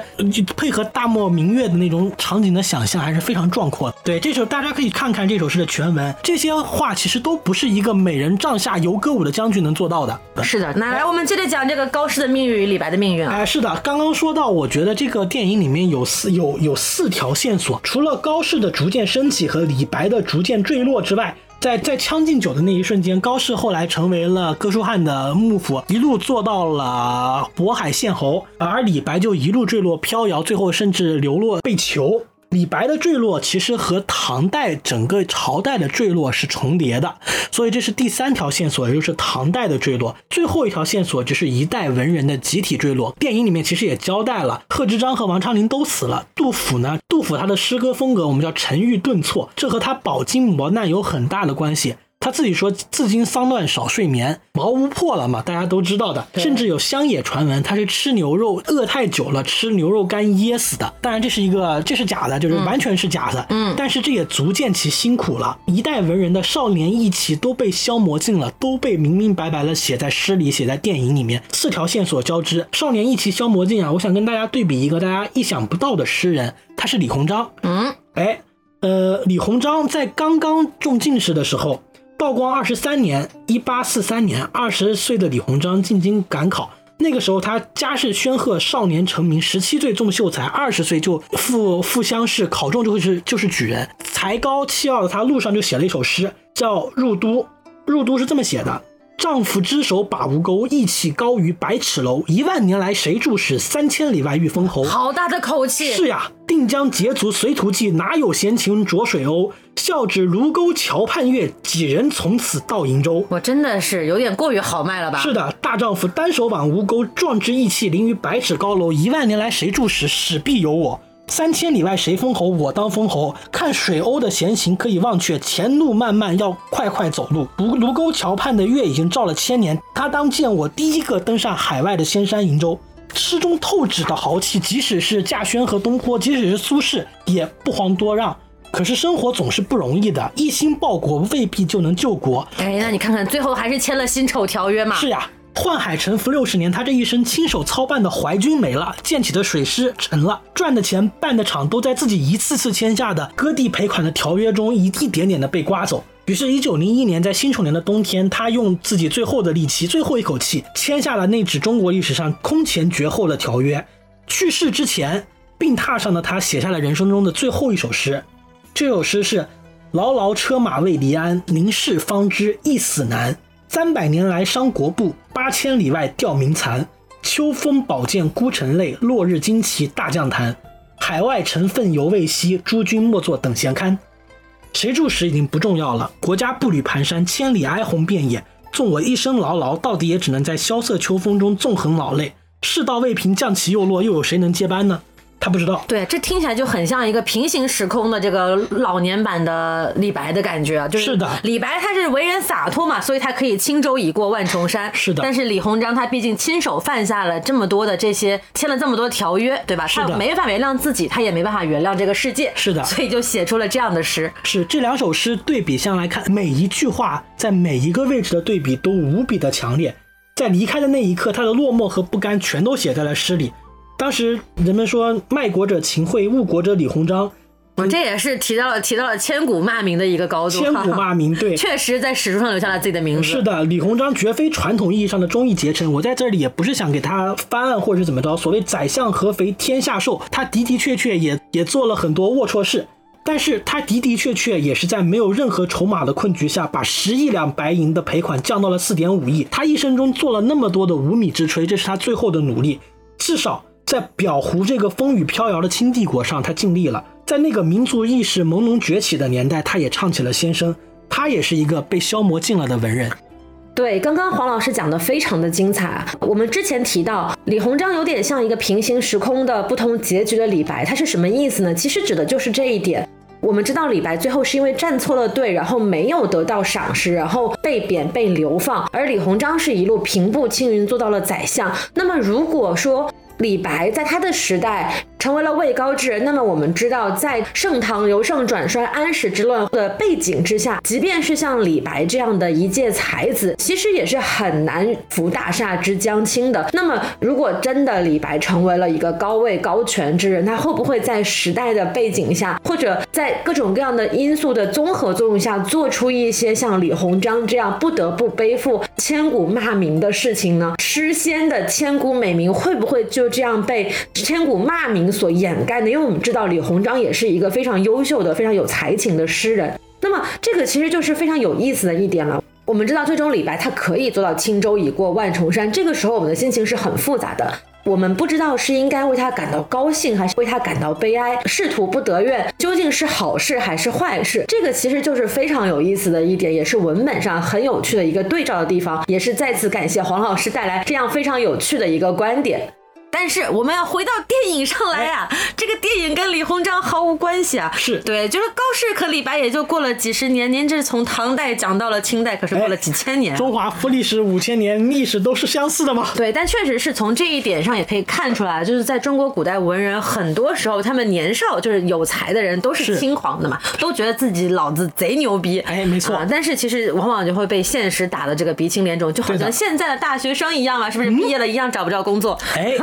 配合大漠明月的那种场景的想象还是非常壮阔的。对，这首大家可以看看这首诗的全文，这些话其实都不是一个美人帐下游歌舞的将军能做到的。是的，那来我们接着讲这个高适的命运与李白的命运啊。哎，是的，刚刚说到，我觉得这个电影里面有四有有四。条线索，除了高适的逐渐升起和李白的逐渐坠落之外，在在《将进酒》的那一瞬间，高适后来成为了哥舒翰的幕府，一路做到了渤海县侯，而李白就一路坠落飘摇，最后甚至流落被囚。李白的坠落其实和唐代整个朝代的坠落是重叠的，所以这是第三条线索，也就是唐代的坠落。最后一条线索就是一代文人的集体坠落。电影里面其实也交代了，贺知章和王昌龄都死了。杜甫呢？杜甫他的诗歌风格我们叫沉郁顿挫，这和他饱经磨难有很大的关系。他自己说：“自经丧乱少睡眠，茅屋破了嘛，大家都知道的。甚至有乡野传闻，他是吃牛肉饿太久了，吃牛肉干噎死的。当然，这是一个，这是假的，就是完全是假的。嗯，但是这也足见其辛苦了。一代文人的少年义气都被消磨尽了，都被明明白白的写在诗里，写在电影里面。四条线索交织，少年义气消磨尽啊！我想跟大家对比一个大家意想不到的诗人，他是李鸿章。嗯，哎，呃，李鸿章在刚刚中进士的时候。道光二十三年，一八四三年，二十岁的李鸿章进京赶考。那个时候他家世煊赫，少年成名，十七岁中秀才，二十岁就赴赴乡试，考中就会是就是举人。才高气傲的他，路上就写了一首诗，叫《入都》。入都是这么写的。丈夫之手把吴钩，意气高于百尺楼。一万年来谁住使？三千里外遇封侯。好大的口气！是呀，定将捷足随途骑，哪有闲情着水鸥？笑指卢沟桥畔月，几人从此到瀛洲？我真的是有点过于豪迈了吧？是的，大丈夫单手挽吴钩，壮志意气凌于百尺高楼。一万年来谁住使？使必有我。三千里外谁封侯？我当封侯。看水鸥的闲情可以忘却，前路漫漫要快快走路。卢卢沟桥畔的月已经照了千年，他当见我第一个登上海外的仙山瀛洲。诗中透指的豪气，即使是稼轩和东坡，即使是苏轼，也不遑多让。可是生活总是不容易的，一心报国未必就能救国。哎，那你看看，最后还是签了辛丑条约嘛？是呀。宦海沉浮六十年，他这一生亲手操办的淮军没了，建起的水师沉了，赚的钱办的厂都在自己一次次签下的割地赔款的条约中一一点点的被刮走。于是，一九零一年在辛丑年的冬天，他用自己最后的力气、最后一口气签下了那纸中国历史上空前绝后的条约。去世之前，病榻上的他写下了人生中的最后一首诗，这首诗是：牢牢车马未离鞍，临事方知一死难。三百年来伤国部，八千里外吊民残。秋风宝剑孤城泪，落日旌旗大将坛。海外尘氛犹未息，诸君莫作等闲堪。谁注使已经不重要了，国家步履蹒跚，千里哀鸿遍野。纵我一生劳劳，到底也只能在萧瑟秋风中纵横老泪。世道未平，将旗又落，又有谁能接班呢？他不知道，对，这听起来就很像一个平行时空的这个老年版的李白的感觉啊，就是的，李白他是为人洒脱嘛，所以他可以轻舟已过万重山，是的。但是李鸿章他毕竟亲手犯下了这么多的这些，签了这么多条约，对吧？他没法原谅自己，他也没办法原谅这个世界，是的。所以就写出了这样的诗。是这两首诗对比下来看，每一句话在每一个位置的对比都无比的强烈，在离开的那一刻，他的落寞和不甘全都写在了诗里。当时人们说卖国者秦桧，误国者李鸿章。我这也是提到了提到了千古骂名的一个高度。千古骂名，对，确实在史书上留下了自己的名字。是的，李鸿章绝非传统意义上的忠义节臣。我在这里也不是想给他翻案或者怎么着。所谓宰相合肥天下瘦，他的的确确也也做了很多龌龊事，但是他的的确确也是在没有任何筹码的困局下，把十亿两白银的赔款降到了四点五亿。他一生中做了那么多的无米之炊，这是他最后的努力，至少。在裱糊这个风雨飘摇的清帝国上，他尽力了。在那个民族意识朦胧崛起的年代，他也唱起了先声。他也是一个被消磨尽了的文人。对，刚刚黄老师讲的非常的精彩。我们之前提到李鸿章有点像一个平行时空的不同结局的李白，他是什么意思呢？其实指的就是这一点。我们知道李白最后是因为站错了队，然后没有得到赏识，然后被贬被流放，而李鸿章是一路平步青云做到了宰相。那么如果说，李白在他的时代。成为了位高之人。那么我们知道，在盛唐由盛转衰、安史之乱的背景之下，即便是像李白这样的一介才子，其实也是很难扶大厦之将倾的。那么，如果真的李白成为了一个高位高权之人，他会不会在时代的背景下，或者在各种各样的因素的综合作用下，做出一些像李鸿章这样不得不背负千古骂名的事情呢？诗仙的千古美名会不会就这样被千古骂名？所掩盖的，因为我们知道李鸿章也是一个非常优秀的、非常有才情的诗人。那么，这个其实就是非常有意思的一点了。我们知道，最终李白他可以做到轻舟已过万重山，这个时候我们的心情是很复杂的。我们不知道是应该为他感到高兴，还是为他感到悲哀。仕途不得愿，究竟是好事还是坏事？这个其实就是非常有意思的一点，也是文本上很有趣的一个对照的地方。也是再次感谢黄老师带来这样非常有趣的一个观点。但是我们要回到电影上来啊，这个电影跟李鸿章毫无关系啊。是对，就是高适和李白也就过了几十年，您这是从唐代讲到了清代，可是过了几千年。中华富历史五千年，历史都是相似的嘛。对，但确实是从这一点上也可以看出来，就是在中国古代文人很多时候，他们年少就是有才的人都是是轻狂的嘛，都觉得自己老子贼牛逼。哎没错啊但是其实往往就会被现实打的这个鼻青脸肿，就好像现在的大学生一样啊，是不是？毕业了一样找不着工作。哎，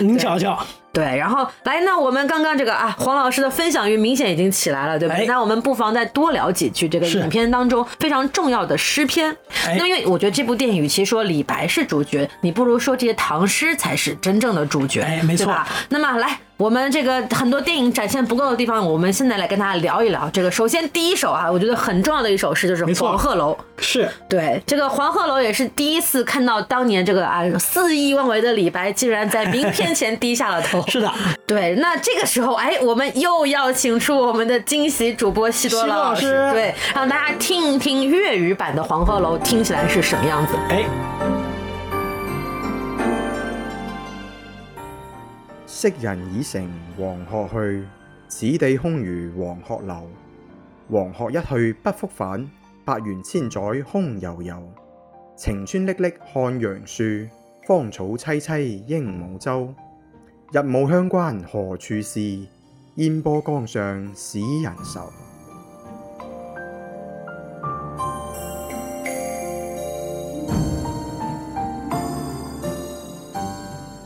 您瞧瞧，对，然后来，那我们刚刚这个啊，黄老师的分享欲明显已经起来了，对不对？哎那我们不妨再多聊几句这个影片当中非常重要的诗篇。哎那因为我觉得这部电影与其说李白是主角，你不如说这些唐诗才是真正的主角，哎没错对吧？那么来。我们这个很多电影展现不够的地方，我们现在来跟大家聊一聊。这个首先第一首啊，我觉得很重要的一首诗就是《黄鹤楼》。是对，这个黄鹤楼也是第一次看到当年这个啊肆意妄为的李白，竟然在名片前低下了头。是的，对，那这个时候，哎，我们又要请出我们的惊喜主播西多老老师对，让大家听一听粤语版的《黄鹤楼》听起来是什么样子。哎，昔人已乘黃鶴去，此地空餘黃鶴樓。黃鶴一去不復返，百元千載空悠悠。晴川歷歷漢陽樹，芳草萋萋鸚鵡洲。日暮乡关何处是？烟波江上使人愁。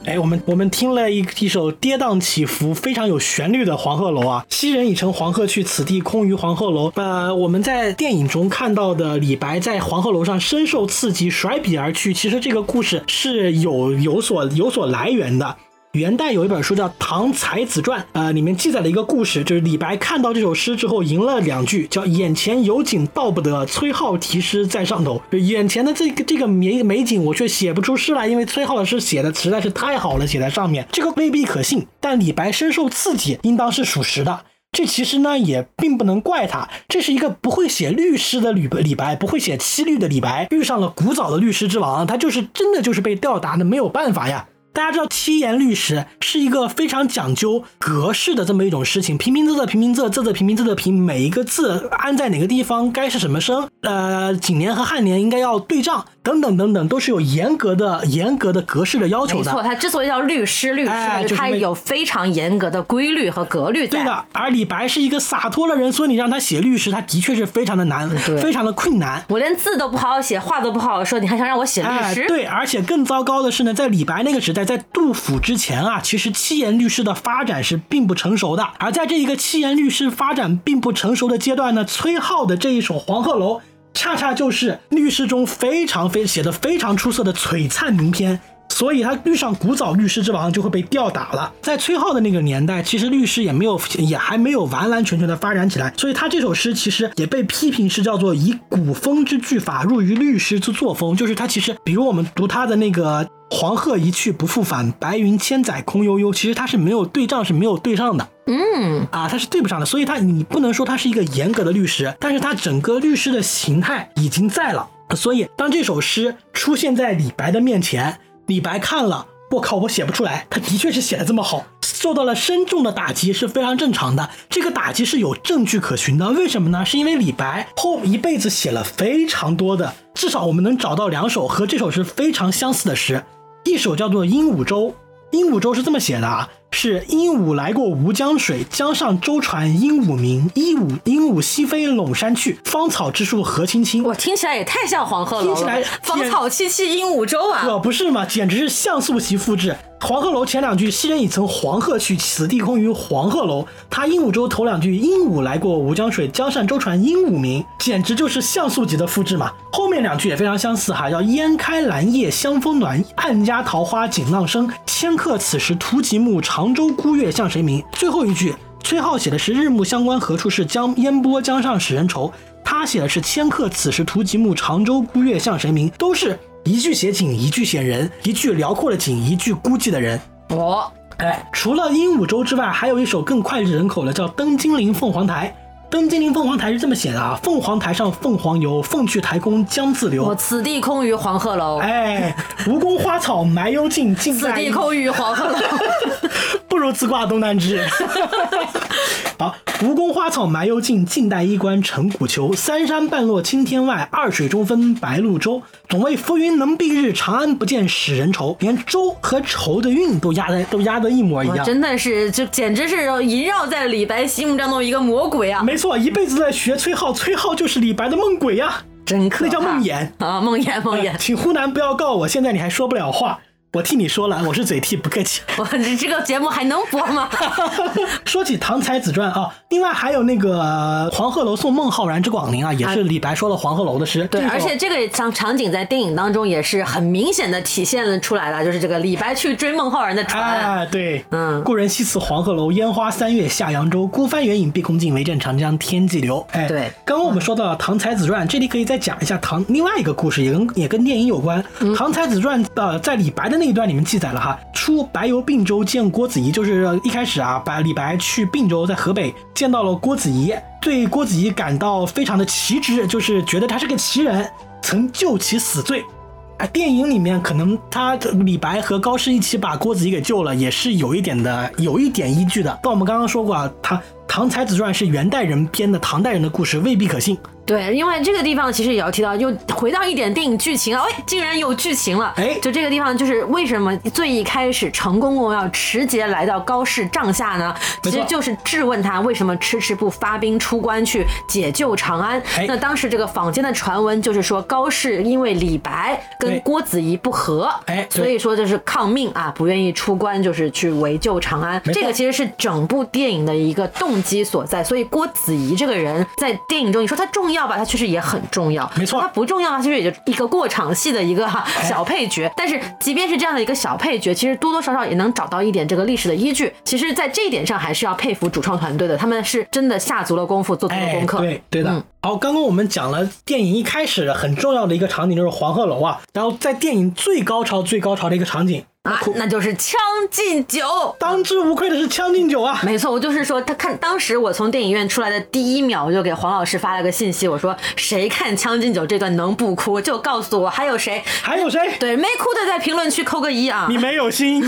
哎，我们我们听了一一首跌宕起伏、非常有旋律的《黄鹤楼》啊，昔人已乘黄鹤去，此地空余黄鹤楼。呃，我们在电影中看到的李白在黄鹤楼上深受刺激，甩笔而去。其实这个故事是有有所有所来源的。元代有一本书叫《唐才子传》，呃，里面记载了一个故事，就是李白看到这首诗之后吟了两句，叫“眼前有景道不得，崔颢题诗在上头”。眼前的这个这个美美景，我却写不出诗来，因为崔颢的诗写的实在是太好了，写在上面，这个未必可信。但李白深受刺激，应当是属实的。这其实呢也并不能怪他，这是一个不会写律诗的李李白，不会写七律的李白，遇上了古早的律诗之王，他就是真的就是被吊打的，没有办法呀。大家知道七言律诗是一个非常讲究格式的这么一种事情，平平仄仄平平仄仄仄平平仄仄平，每一个字安在哪个地方，该是什么声，呃，景年和颔联应该要对仗，等等等等，都是有严格的严格的格式的要求的。没错，它之所以叫律诗，律诗呢，哎就是它有非常严格的规律和格律在。对的，而李白是一个洒脱的人，所以你让他写律诗，他的确是非常的难，对非常的困难。我连字都不好好写，话都不好好说，你还想让我写律哎，诗？对，而且更糟糕的是呢，在李白那个时代，在杜甫之前啊，其实七言律诗的发展是并不成熟的。而在这一个七言律诗发展并不成熟的阶段呢，崔颢的这一首《黄鹤楼》，恰恰就是律诗中非常非写的非常出色的璀璨名篇。所以他遇上古早律师之王就会被吊打了。在崔颢的那个年代，其实律师也没有也还没有完完全全的发展起来，所以他这首诗其实也被批评是叫做以古风之句法入于律诗之作风，就是他其实比如我们读他的那个。黄鹤一去不复返，白云千载空悠悠。其实它是没有对仗，是没有对上的。嗯，啊，它是对不上的，所以它你不能说它是一个严格的律诗，但是它整个律师的形态已经在了。所以当这首诗出现在李白的面前，李白看了，我靠，我写不出来，他的确是写的这么好，受到了深重的打击是非常正常的。这个打击是有证据可循的，为什么呢？是因为李白后一辈子写了非常多的，至少我们能找到两首和这首诗非常相似的诗，一首叫做《鹦鹉洲》。鹦鹉洲是这么写的啊，是鹦鹉来过吴江水，江上舟船鹦鹉鸣。鹦鹉鹦鹉西飞陇山去，芳草之树何青青。我听起来也太像黄鹤楼了，听起来芳草萋萋鹦鹉洲啊。可不是嘛，简直是像素级复制。黄鹤楼前两句“昔人已乘黄鹤去，此地空余黄鹤楼”，他鹦鹉洲头两句“鹦鹉来过吴江水，江上舟船鹦鹉鸣”，简直就是像素级的复制嘛。后面两句也非常相似哈，叫“烟开兰叶香风暖，暗家桃花锦浪生。迁客此时图极目，常州孤月向谁明？”最后一句，崔颢写的是“日暮乡关何处是，江烟波江上使人愁”。他写的是“迁客此时图极目，常州孤月向谁明”，都是一句写景，一句写人，一句辽阔的景，一句孤寂的人。我，哎，除了鹦鹉洲之外，还有一首更脍炙人口的，叫《登金陵凤凰台》。登金陵凤凰台是这么写的啊：凤凰台上凤凰游，凤去台空江自我流。此地空余黄鹤楼，哎，蜈蚣花草埋幽径，尽此地空余黄鹤楼。不如自挂东南枝。好，蜈蚣花草埋幽径，晋代衣冠成古丘。三山半落青天外，二水中分白鹭洲。总谓浮云能蔽日，长安不见使人愁。连舟和愁的韵都压在都压得一模一样。真的是，就简直是萦绕在李白心目当中一个魔鬼啊！没错，一辈子在学崔颢，崔颢就是李白的梦鬼呀、真可怕那叫梦魇。啊，梦魇梦魇。请湖南不要告我，现在你还说不了话，我替你说了，我是嘴替，不客气。我这这个节目还能播吗？说起《唐才子传》啊，另外还有那个呃黄鹤楼送孟浩然之广陵啊，也是李白说了黄鹤楼的诗。对，而且这个场场景在电影当中也是很明显的体现了出来了，就是这个李白去追孟浩然的船。哎，对，嗯故人西辞黄鹤楼，烟花三月下扬州。孤帆远影碧空尽，唯见长江天际流。哎，对刚刚我们说到了《唐才子传》，这里可以再讲一下唐另外一个故事，也跟也跟电影有关。嗯唐才子传》呃，在李白的那一段里面记载了哈，出白游并州见郭子仪，就是一开始啊，白李白去并州，在河北见到了郭子仪，对郭子仪感到非常的奇之，就是觉得他是个奇人，曾救其死罪。啊，电影里面可能他李白和高适一起把郭子仪给救了，也是有一点的，有一点依据的。但我们刚刚说过啊，他《唐才子传》是元代人编的唐代人的故事，未必可信。对，因为这个地方其实也要提到，又回到一点电影剧情啊，哎，竟然有剧情了。哎就这个地方，就是为什么最一开始程公公要持节来到高适帐下呢？其实就是质问他为什么迟迟不发兵出关去解救长安。哎那当时这个坊间的传闻就是说，高适因为李白跟郭子仪不和，哎所以说就是抗命啊，不愿意出关，就是去围救长安。这个其实是整部电影的一个动机所在。所以郭子仪这个人在电影中，你说他重要吧，他确实也很重要。没错他不重要，他其实也就一个过场戏的一个 小配角。但是即便是这样的一个小配角，其实多多少少也能找到一点这个历史的依据。其实，在这一点上还是要佩服主创团队的，他们是真的下足了功夫，做足了哎功，课。对对的。嗯好，刚刚我们讲了电影一开始很重要的一个场景就是黄鹤楼啊，然后在电影最高潮最高潮的一个场景，啊，那就是《将进酒》。当之无愧的是《将进酒》啊。没错，我就是说，他看当时我从电影院出来的第一秒，我就给黄老师发了个信息，我说谁看《将进酒》这段能不哭，就告诉我还有谁。还有谁？对，没哭的在评论区扣个一啊！你没有心。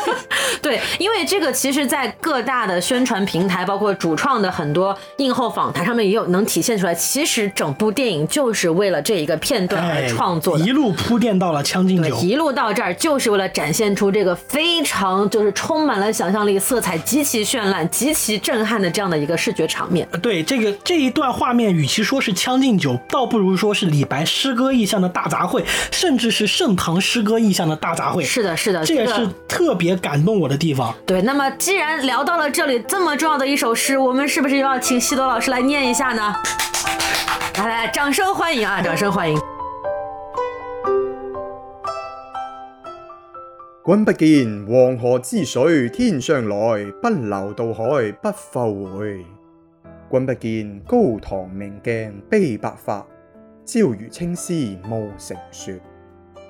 对，因为这个其实，在各大的宣传平台，包括主创的很多映后访谈上面，也有能体现出来。其实整部电影就是为了这一个片段而创作的。哎一路铺垫到了《将进，酒》。一路到这儿就是为了展现出这个非常就是充满了想象力、色彩极其绚烂、极其震撼的这样的一个视觉场面。对这个这一段画面，与其说是《将进酒》，倒不如说是李白诗歌意象的大杂烩，甚至是盛唐诗歌意象的大杂烩。是的，是的，这也是特别感动我的地方。对。那么既然聊到了这里，这么重要的一首诗，我们是不是又要请西多老师来念一下呢？来来，掌声欢迎啊！掌声欢迎。君不見黃河之水天上來，不流到海不復回。君不見高堂明鏡悲白髮，朝如青絲暮成雪。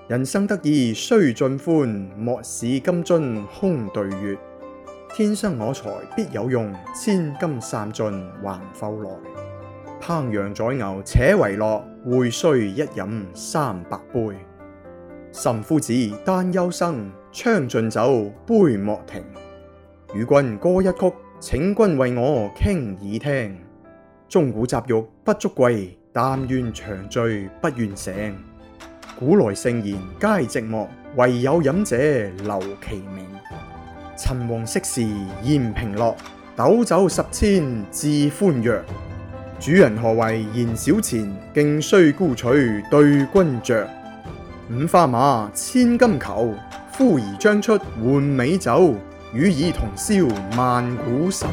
人生得意須盡歡，莫使金樽空對月。天生我材必有用，千金散盡還復來。烹羊宰牛且為樂，會須一飲三百杯。岑夫子，丹丘生，將進酒，杯莫停。与君歌一曲，請君為我傾耳聽。鐘鼓雜玉不足貴，但願長醉不願醒。古來聖賢皆寂寞，唯有飲者留其名。陳王昔時宴平樂，斗酒十千自歡躍。主人何為言少錢，徑須沽取對君酌。五花馬，千金裘，呼而將出换美酒，与尔同销万古愁。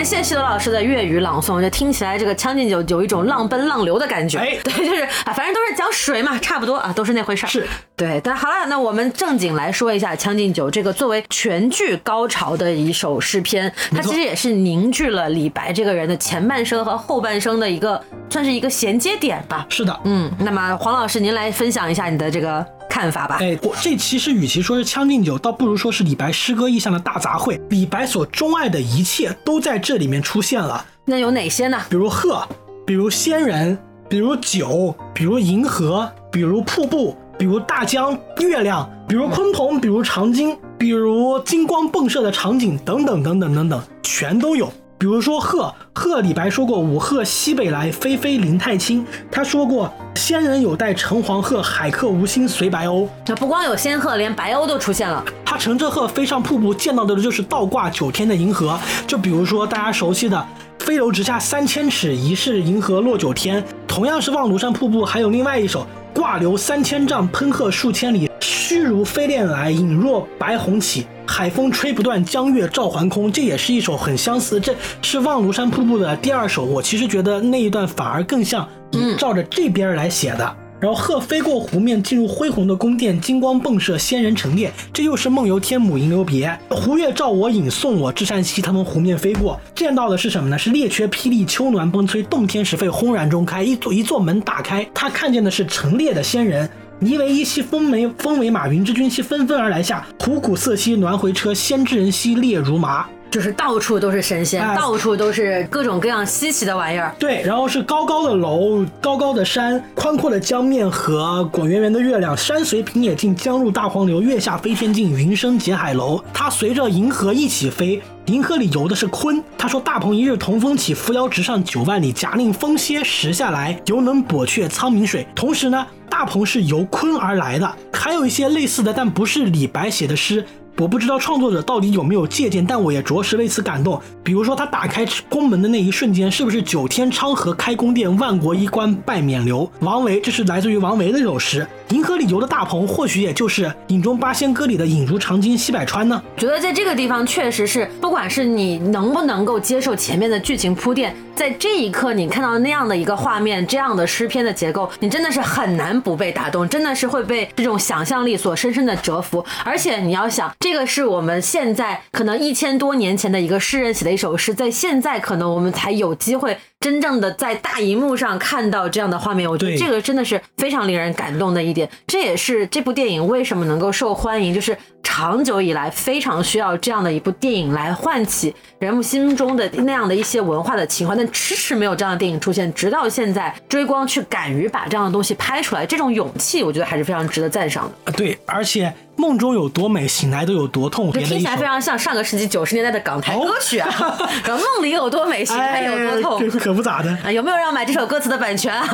感感谢西多老师的粤语朗诵，就听起来这个《将进酒》有一种浪奔浪流的感觉。哎 对，就是啊，反正都是讲水嘛，差不多啊，都是那回事儿。是对，但好了，那我们正经来说一下《将进酒》这个作为全剧高潮的一首诗篇，它其实也是凝聚了李白这个人的前半生和后半生的一个，算是一个衔接点吧。是的，嗯，那么黄老师，您来分享一下你的这个看法吧。哎，我这其实与其说是《将进酒》，倒不如说是李白诗歌意象的大杂烩。李白所钟爱的一切都在这里面出现了，那有哪些呢？比如鹤，比如仙人，比如酒，比如银河，比如瀑布，比如大江、月亮，比如鲲鹏，比如长鲸，比如金光迸射的场景，等等等等等等，全都有。比如说鹤，鹤李白说过“五鹤西北来，飞飞凌太清”。他说过“仙人有带橙黄鹤，海客无心随白鸥”。那不光有仙鹤，连白鸥都出现了。他乘着鹤飞上瀑布，见到的就是倒挂九天的银河。就比如说大家熟悉的“飞流直下三千尺，疑是银河落九天”，同样是望庐山瀑布，还有另外一首“挂流三千丈，喷鹤数千里，虚如飞练来，影若白虹起。海风吹不断，江月照还空”。这也是一首很相似，这是望庐山瀑布的第二首。我其实觉得那一段反而更像嗯照着这边来写的。然后鹤飞过湖面，进入恢宏的宫殿，金光迸射，仙人陈列。这又是梦游天母吟留别。湖月照我影，送我至山西。他们湖面飞过，见到的是什么呢？是列缺霹雳，秋暖风吹，洞天石沸，轰然中开。一座一座门打开，他看见的是陈列的仙人。泥为衣兮风为风为马，云之君兮纷纷而来下。虎鼓瑟兮鸾回车，仙之人兮列如麻。就是到处都是神仙，哎到处都是各种各样稀奇的玩意儿。对，然后是高高的楼，高高的山，宽阔的江面和滚圆圆的月亮。山随平野尽，江入大荒流。月下飞天镜，云生结海楼。它随着银河一起飞。银河里游的是鲲，他说：“大鹏一日同风起，扶摇直上九万里。假令风歇时下来，犹能簸却苍冥水。”同时呢，大鹏是由鲲而来的，还有一些类似的，但不是李白写的诗。我不知道创作者到底有没有借鉴，但我也着实为此感动。比如说，他打开宫门的那一瞬间，是不是九天昌河开宫殿，万国衣冠拜冕旒？王维，这是来自于王维的这首诗。银河里游的大鹏，或许也就是《饮中八仙歌》里的“影如长鲸西百川”呢？觉得在这个地方确实是，不管是你能不能够接受前面的剧情铺垫，在这一刻你看到那样的一个画面，这样的诗篇的结构，你真的是很难不被打动，真的是会被这种想象力所深深的折服。而且你要想，这个是我们现在可能一千多年前的一个诗人写的一首诗，在现在可能我们才有机会真正的在大荧幕上看到这样的画面。我觉得这个真的是非常令人感动的一点，这也是这部电影为什么能够受欢迎，就是长久以来非常需要这样的一部电影来唤起人们心中的那样的一些文化的情怀，但迟迟没有这样的电影出现，直到现在追光去敢于把这样的东西拍出来，这种勇气我觉得还是非常值得赞赏的。啊，对，而且梦中有多美，醒来都有多痛。这听起来非常像上个世纪九十年代的港台歌曲啊，梦里有多美，醒来有多痛。哎可不咋的。啊，有没有人要买这首歌词的版权啊？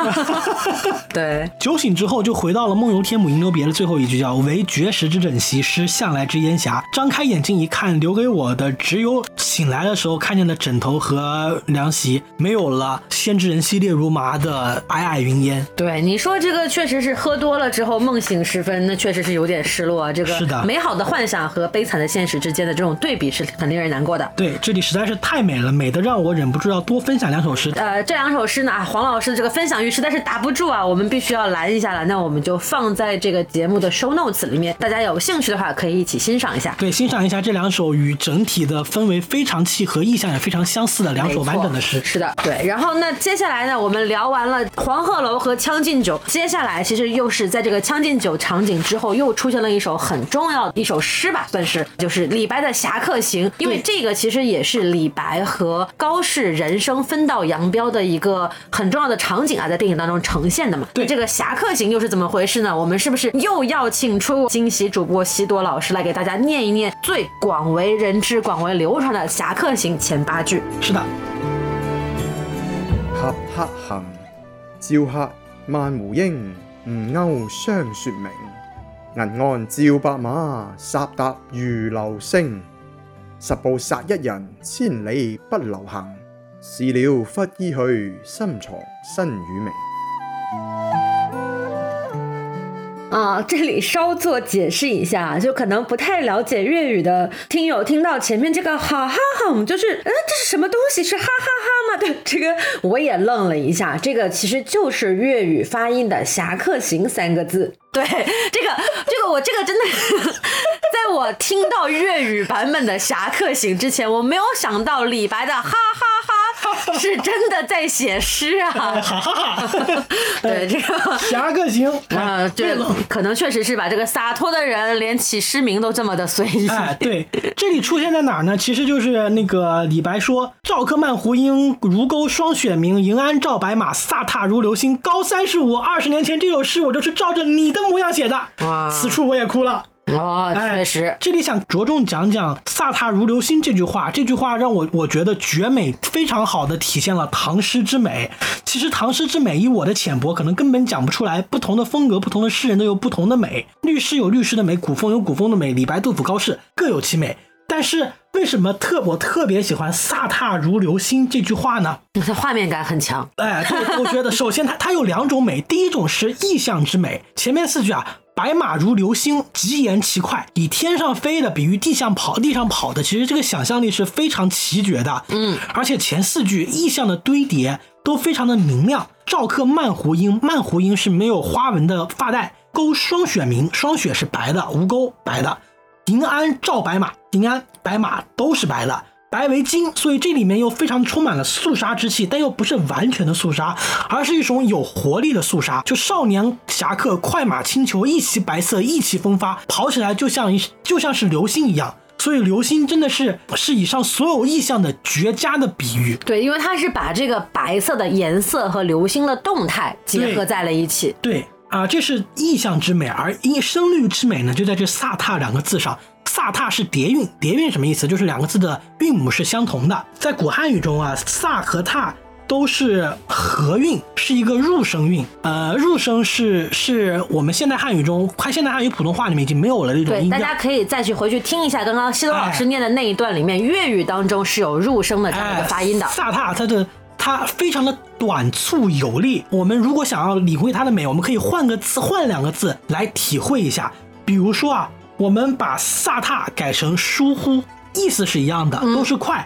对，酒醒之后，就回到了“梦游天母吟留别”的最后一句，叫“唯绝食之枕席，失向来之烟霞”。张开眼睛一看，留给我的只有醒来的时候看见的枕头和凉席，没有了“先知人兮列如麻”的皑皑云烟。对，你说这个确实是喝多了之后梦醒时分，那确实是有点失落啊。这个是的美好的幻想和悲惨的现实之间的这种对比是很令人难过的。对，这里实在是太美了，美的让我忍不住要多分享两首诗。呃，这两首诗呢，啊黄老师的这个分享欲实在是打不住啊，我们必须要拦一下了。那我们就放在这个节目的 show notes 里面，大家有兴趣的话可以一起欣赏一下。对，欣赏一下这两首与整体的氛围非常契合、意象也非常相似的两首完整的诗。是的，对。然后那接下来呢，我们聊完了黄鹤楼和《将进酒》，接下来其实又是在这个《将进酒》场景之后，又出现了一首很重要的一首诗吧，算是就是李白的《侠客行》，因为这个其实也是李白和高适人生分道扬镳的一个很重要的场景啊，在电影当中呈现的嘛。对这个《侠客行》又是怎么回事呢？我们是不是又要请出惊喜主播西多老师来给大家念一念最广为人知、广为流传的《侠客行》前八句？是的，合客行，照客萬湖英，吳鈎相說明。银鞍照白马，杀踏如流星。十步杀一人，千里不留行。事了拂衣去，深藏身与名。啊，这里稍作解释一下，就可能不太了解粤语的听友听到前面这个哈哈哈，就是呃，这是什么东西？是哈哈哈吗？对，这个我也愣了一下，这个其实就是粤语发音的“侠客行”三个字。对，这个这个我这个真的，在我听到粤语版本的《侠客行》之前，我没有想到李白的哈 是真的在写诗啊！哈哈哈！对这个侠客行啊，对了，可能确实是吧这个洒脱的人连起诗名都这么的随意。哎，对，这里出现在哪儿呢？其实就是那个李白说：“赵客漫胡缨，如钩霜雪明。迎鞍照白马，飒沓如流星。高三十五，二十年前这首诗我就是照着你的模样写的。哇此处我也哭了。哦，哎确实，这里想着重讲讲“飒沓如流星”这句话，这句话让我我觉得绝美，非常好的体现了唐诗之美。其实唐诗之美，以我的浅薄，可能根本讲不出来。不同的风格，不同的诗人都有不同的美。律诗有律诗的美，古风有古风的美，李白、杜甫、高适各有其美。但是为什么特我特别喜欢“飒沓如流星”这句话呢？它画面感很强。哎，对，我觉得首先它它有两种美，第一种是意象之美，前面四句啊，白马如流星，疾言其快，以天上飞的比喻地上跑，地上跑的，其实这个想象力是非常奇绝的，嗯，而且前四句意象的堆叠都非常的明亮。赵克曼胡缨，曼胡缨是没有花纹的发带，勾霜雪明，霜雪是白的，无钩白的。迎安照白马，迎安白马都是白的，白为金，所以这里面又非常充满了肃杀之气，但又不是完全的肃杀，而是一种有活力的肃杀。就少年侠客快马轻裘，一袭白色，意气风发，跑起来就像一就像是流星一样。所以流星真的是是以上所有意象的绝佳的比喻。对，因为它是把这个白色的颜色和流星的动态结合在了一起。对啊，这是意象之美，而音声律之美呢，就在这“飒沓”两个字上。飒沓是叠韵，叠韵什么意思？就是两个字的韵母是相同的。在古汉语中啊，飒和沓都是合韵，是一个入声韵。呃，入声是是我们现代汉语中，快现代汉语普通话里面已经没有了的一种对，音调。大家可以再去回去听一下刚刚西东老师念的那一段里面，粤语当中是有入声的这样一个发音的。飒沓它的它非常的短促有力。我们如果想要领会它的美，我们可以换个字，换两个字来体会一下。比如说啊，我们把飒沓改成疏忽，意思是一样的，都是快。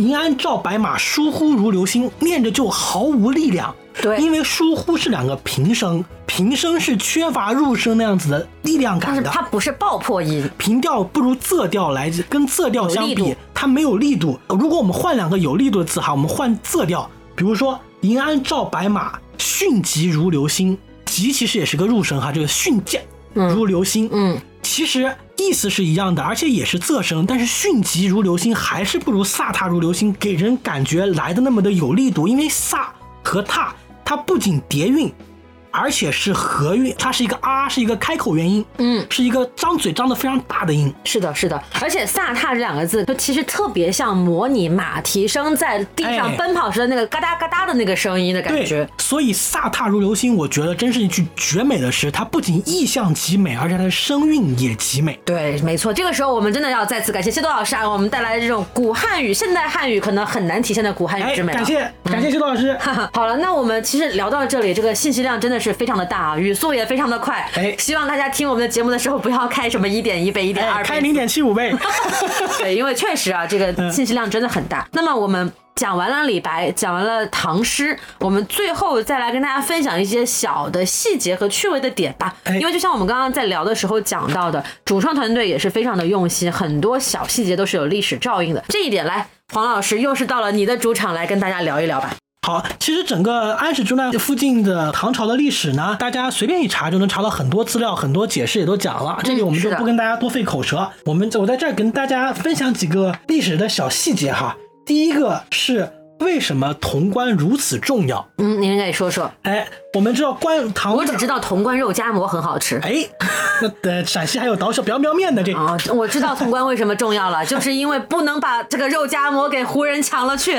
银鞍照白马，疏忽如流星，念着就毫无力量。对因为疏忽是两个平声，平声是缺乏入声那样子的力量但是感的。它不是爆破音，平调不如仄调来，跟仄调相比它没有力度。如果我们换两个有力度的字哈，我们换仄调，比如说“银鞍照白马，迅疾如流星”，疾其实也是个入声哈，这个迅疾如流星，嗯，其实意思是一样的，而且也是仄声，但是迅疾如流星还是不如飒沓如流星给人感觉来的那么的有力度，因为飒和沓它不仅叠韵。而且是合韵，它是一个啊，是一个开口元音，嗯，是一个张嘴张得非常大的音，是的，是的，而且“飒沓”这两个字，就其实特别像模拟马蹄声在地上哎奔跑时的那个嘎哒嘎哒的那个声音的感对觉。，所以飒沓如流星，我觉得真是一句绝美的诗。它不仅意象极美，而且它的声韵也极美。对，没错，这个时候我们真的要再次感谢谢多老师啊，我们带来的这种古汉语、现代汉语可能很难体现的古汉语哎，之美了。感谢感谢谢多老师。好了，那我们其实聊到这里，这个信息量真的是非常的大啊，语速也非常的快。哎希望大家听我们的节目的时候不要开什么一点一倍、一点哎，二倍，开零点七五倍。对，因为确实啊，这个信息量真的很大。那么我们讲完了李白，讲完了唐诗，我们最后再来跟大家分享一些小的细节和趣味的点吧。哎因为就像我们刚刚在聊的时候讲到的，主创团队也是非常的用心，很多小细节都是有历史照应的。这一点，来，黄老师又是到了你的主场来跟大家聊一聊吧。好，其实整个安史之乱附近的唐朝的历史呢，大家随便一查就能查到很多资料，很多解释也都讲了。这里我们就不跟大家多费口舌，我们我在这儿跟大家分享几个历史的小细节哈。第一个是为什么潼关如此重要？嗯，您可以说说。哎，我们知道关唐，我只知道潼关肉夹馍很好吃。哎，那呃，陕西还有刀削苗苗面的这。啊、我知道潼关为什么重要了，就是因为不能把这个肉夹馍给胡人抢了去。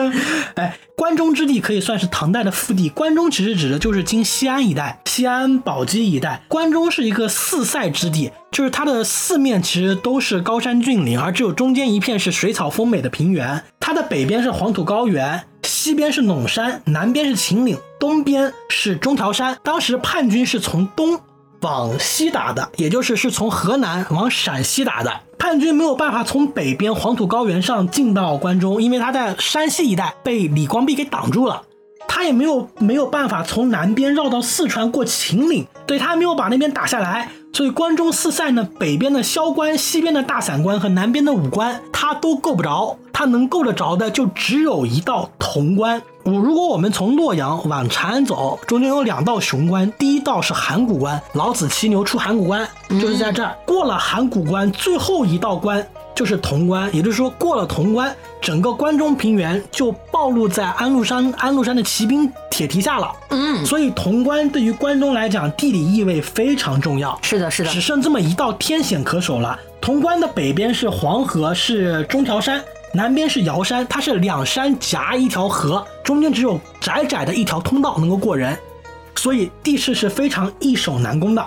哎，关中之地可以算是唐代的腹地。关中其实指的就是今西安一带、西安、宝鸡一带。关中是一个四塞之地，就是它的四面其实都是高山峻岭，而只有中间一片是水草丰美的平原。它的北边是黄土高原，西边是陇山，南边是秦岭，东边是中条山。当时叛军是从东往西打的，也就是是从河南往陕西打的。叛军没有办法从北边黄土高原上进到关中，因为他在山西一带被李光弼给挡住了。他也没有没有办法从南边绕到四川过秦岭，对他没有把那边打下来，所以关中四塞呢，北边的萧关、西边的大散关和南边的武关，他都够不着，他能够得着的就只有一道潼关。我如果我们从洛阳往长安走，中间有两道雄关，第一道是函谷关，老子骑牛出函谷关，就是在这儿。过了函谷关，最后一道关就是潼关，也就是说过了潼关，整个关中平原就暴露在安禄山安禄山的骑兵铁蹄下了。嗯，所以潼关对于关中来讲，地理意味非常重要。是的，是的只，剩这么一道天险可守了。潼关的北边是黄河，是中条山；南边是瑶山，它是两山夹一条河，中间只有窄窄的一条通道能够过人，所以地势是非常易守难攻的。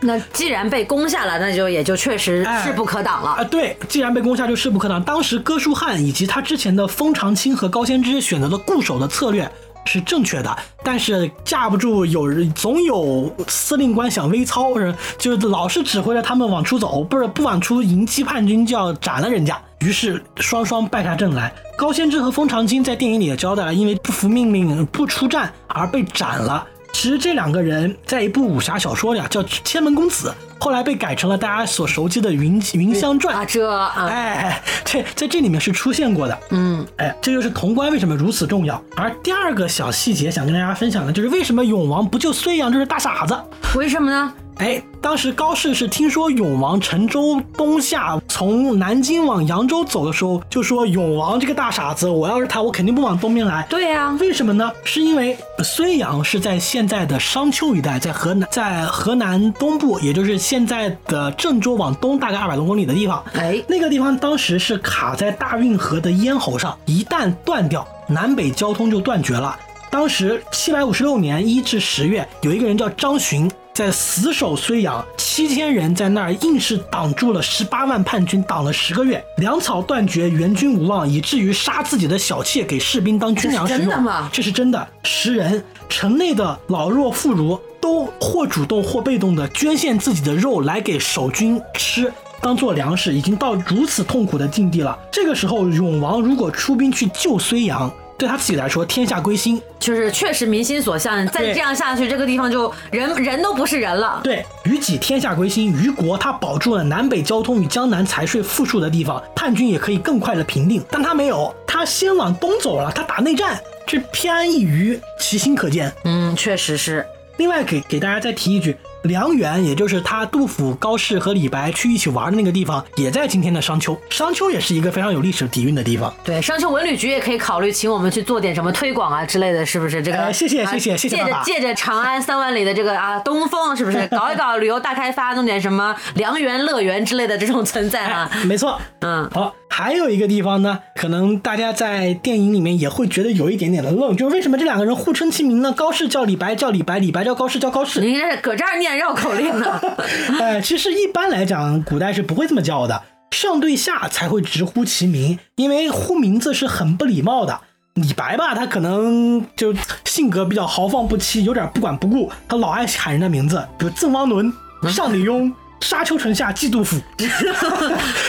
那既然被攻下了，那就也就确实哎势不可挡了。啊，对，既然被攻下就势不可挡。当时哥舒翰以及他之前的封长清和高仙芝选择了固守的策略是正确的，但是架不住有人总有司令官想微操，是就是老是指挥着他们往出走，不是不往出迎击叛军就要斩了人家，于是双双败下阵来。高仙芝和封长清在电影里也交代了，因为不服命令不出战而被斩了。其实这两个人在一部武侠小说里啊，叫《千门公子》，后来被改成了大家所熟悉的云《云香传》啊，这啊，哎，这在这里面是出现过的。嗯，哎，这就是潼关为什么如此重要。而第二个小细节想跟大家分享的就是为什么永王不救睢阳，这是大傻子。为什么呢？哎，当时高适是听说永王乘舟东下，从南京往扬州走的时候，就说永王这个大傻子，我要是他，我肯定不往东边来。对呀、为什么呢？是因为睢阳是在现在的商丘一带，在河南，在河南东部，也就是现在的郑州往东大概二百多公里的地方。哎，那个地方当时是卡在大运河的咽喉上，一旦断掉，南北交通就断绝了。当时七百五十六年一至十月，有一个人叫张巡，在死守睢阳，七千人在那儿硬是挡住了十八万叛军，挡了十个月，粮草断绝，援军无望，以至于杀自己的小妾给士兵当军粮食这是真用。的吗这是真的，十人城内的老弱妇孺都或主动或被动的捐献自己的肉来给守军吃。当做粮食，已经到如此痛苦的境地了。这个时候，永王如果出兵去救睢阳，对他自己来说，天下归心。就是确实民心所向，再这样下去，这个地方就人人都不是人了。对，于己天下归心，于国他保住了南北交通与江南财税富庶的地方，叛军也可以更快的平定。但他没有，他先往东走了，他打内战，这偏安一隅，其心可见。嗯，确实是。另外给给大家再提一句，梁园，也就是他杜甫、高适和李白去一起玩的那个地方，也在今天的商丘。商丘也是一个非常有历史底蕴的地方。对，商丘文旅局也可以考虑请我们去做点什么推广啊之类的，是不是？这个，哎谢谢啊谢谢谢谢借着借着长安三万里的这个啊东风，是不是 搞一搞旅游大开发，弄点什么良园、乐园之类的这种存在啊？哎，没错。嗯，好，还有一个地方呢，可能大家在电影里面也会觉得有一点点的愣，就是为什么这两个人互称其名呢？高适叫李白叫李白，李白叫高适叫高适。您这是搁这儿念绕口令呢？哎，其实一般来讲，古代是不会这么叫的，上对下才会直呼其名，因为呼名字是很不礼貌的。李白吧，他可能就性格比较豪放不羁，有点不管不顾，他老爱喊人的名字，比如赠汪伦、上李邕、沙丘城下寄 杜甫，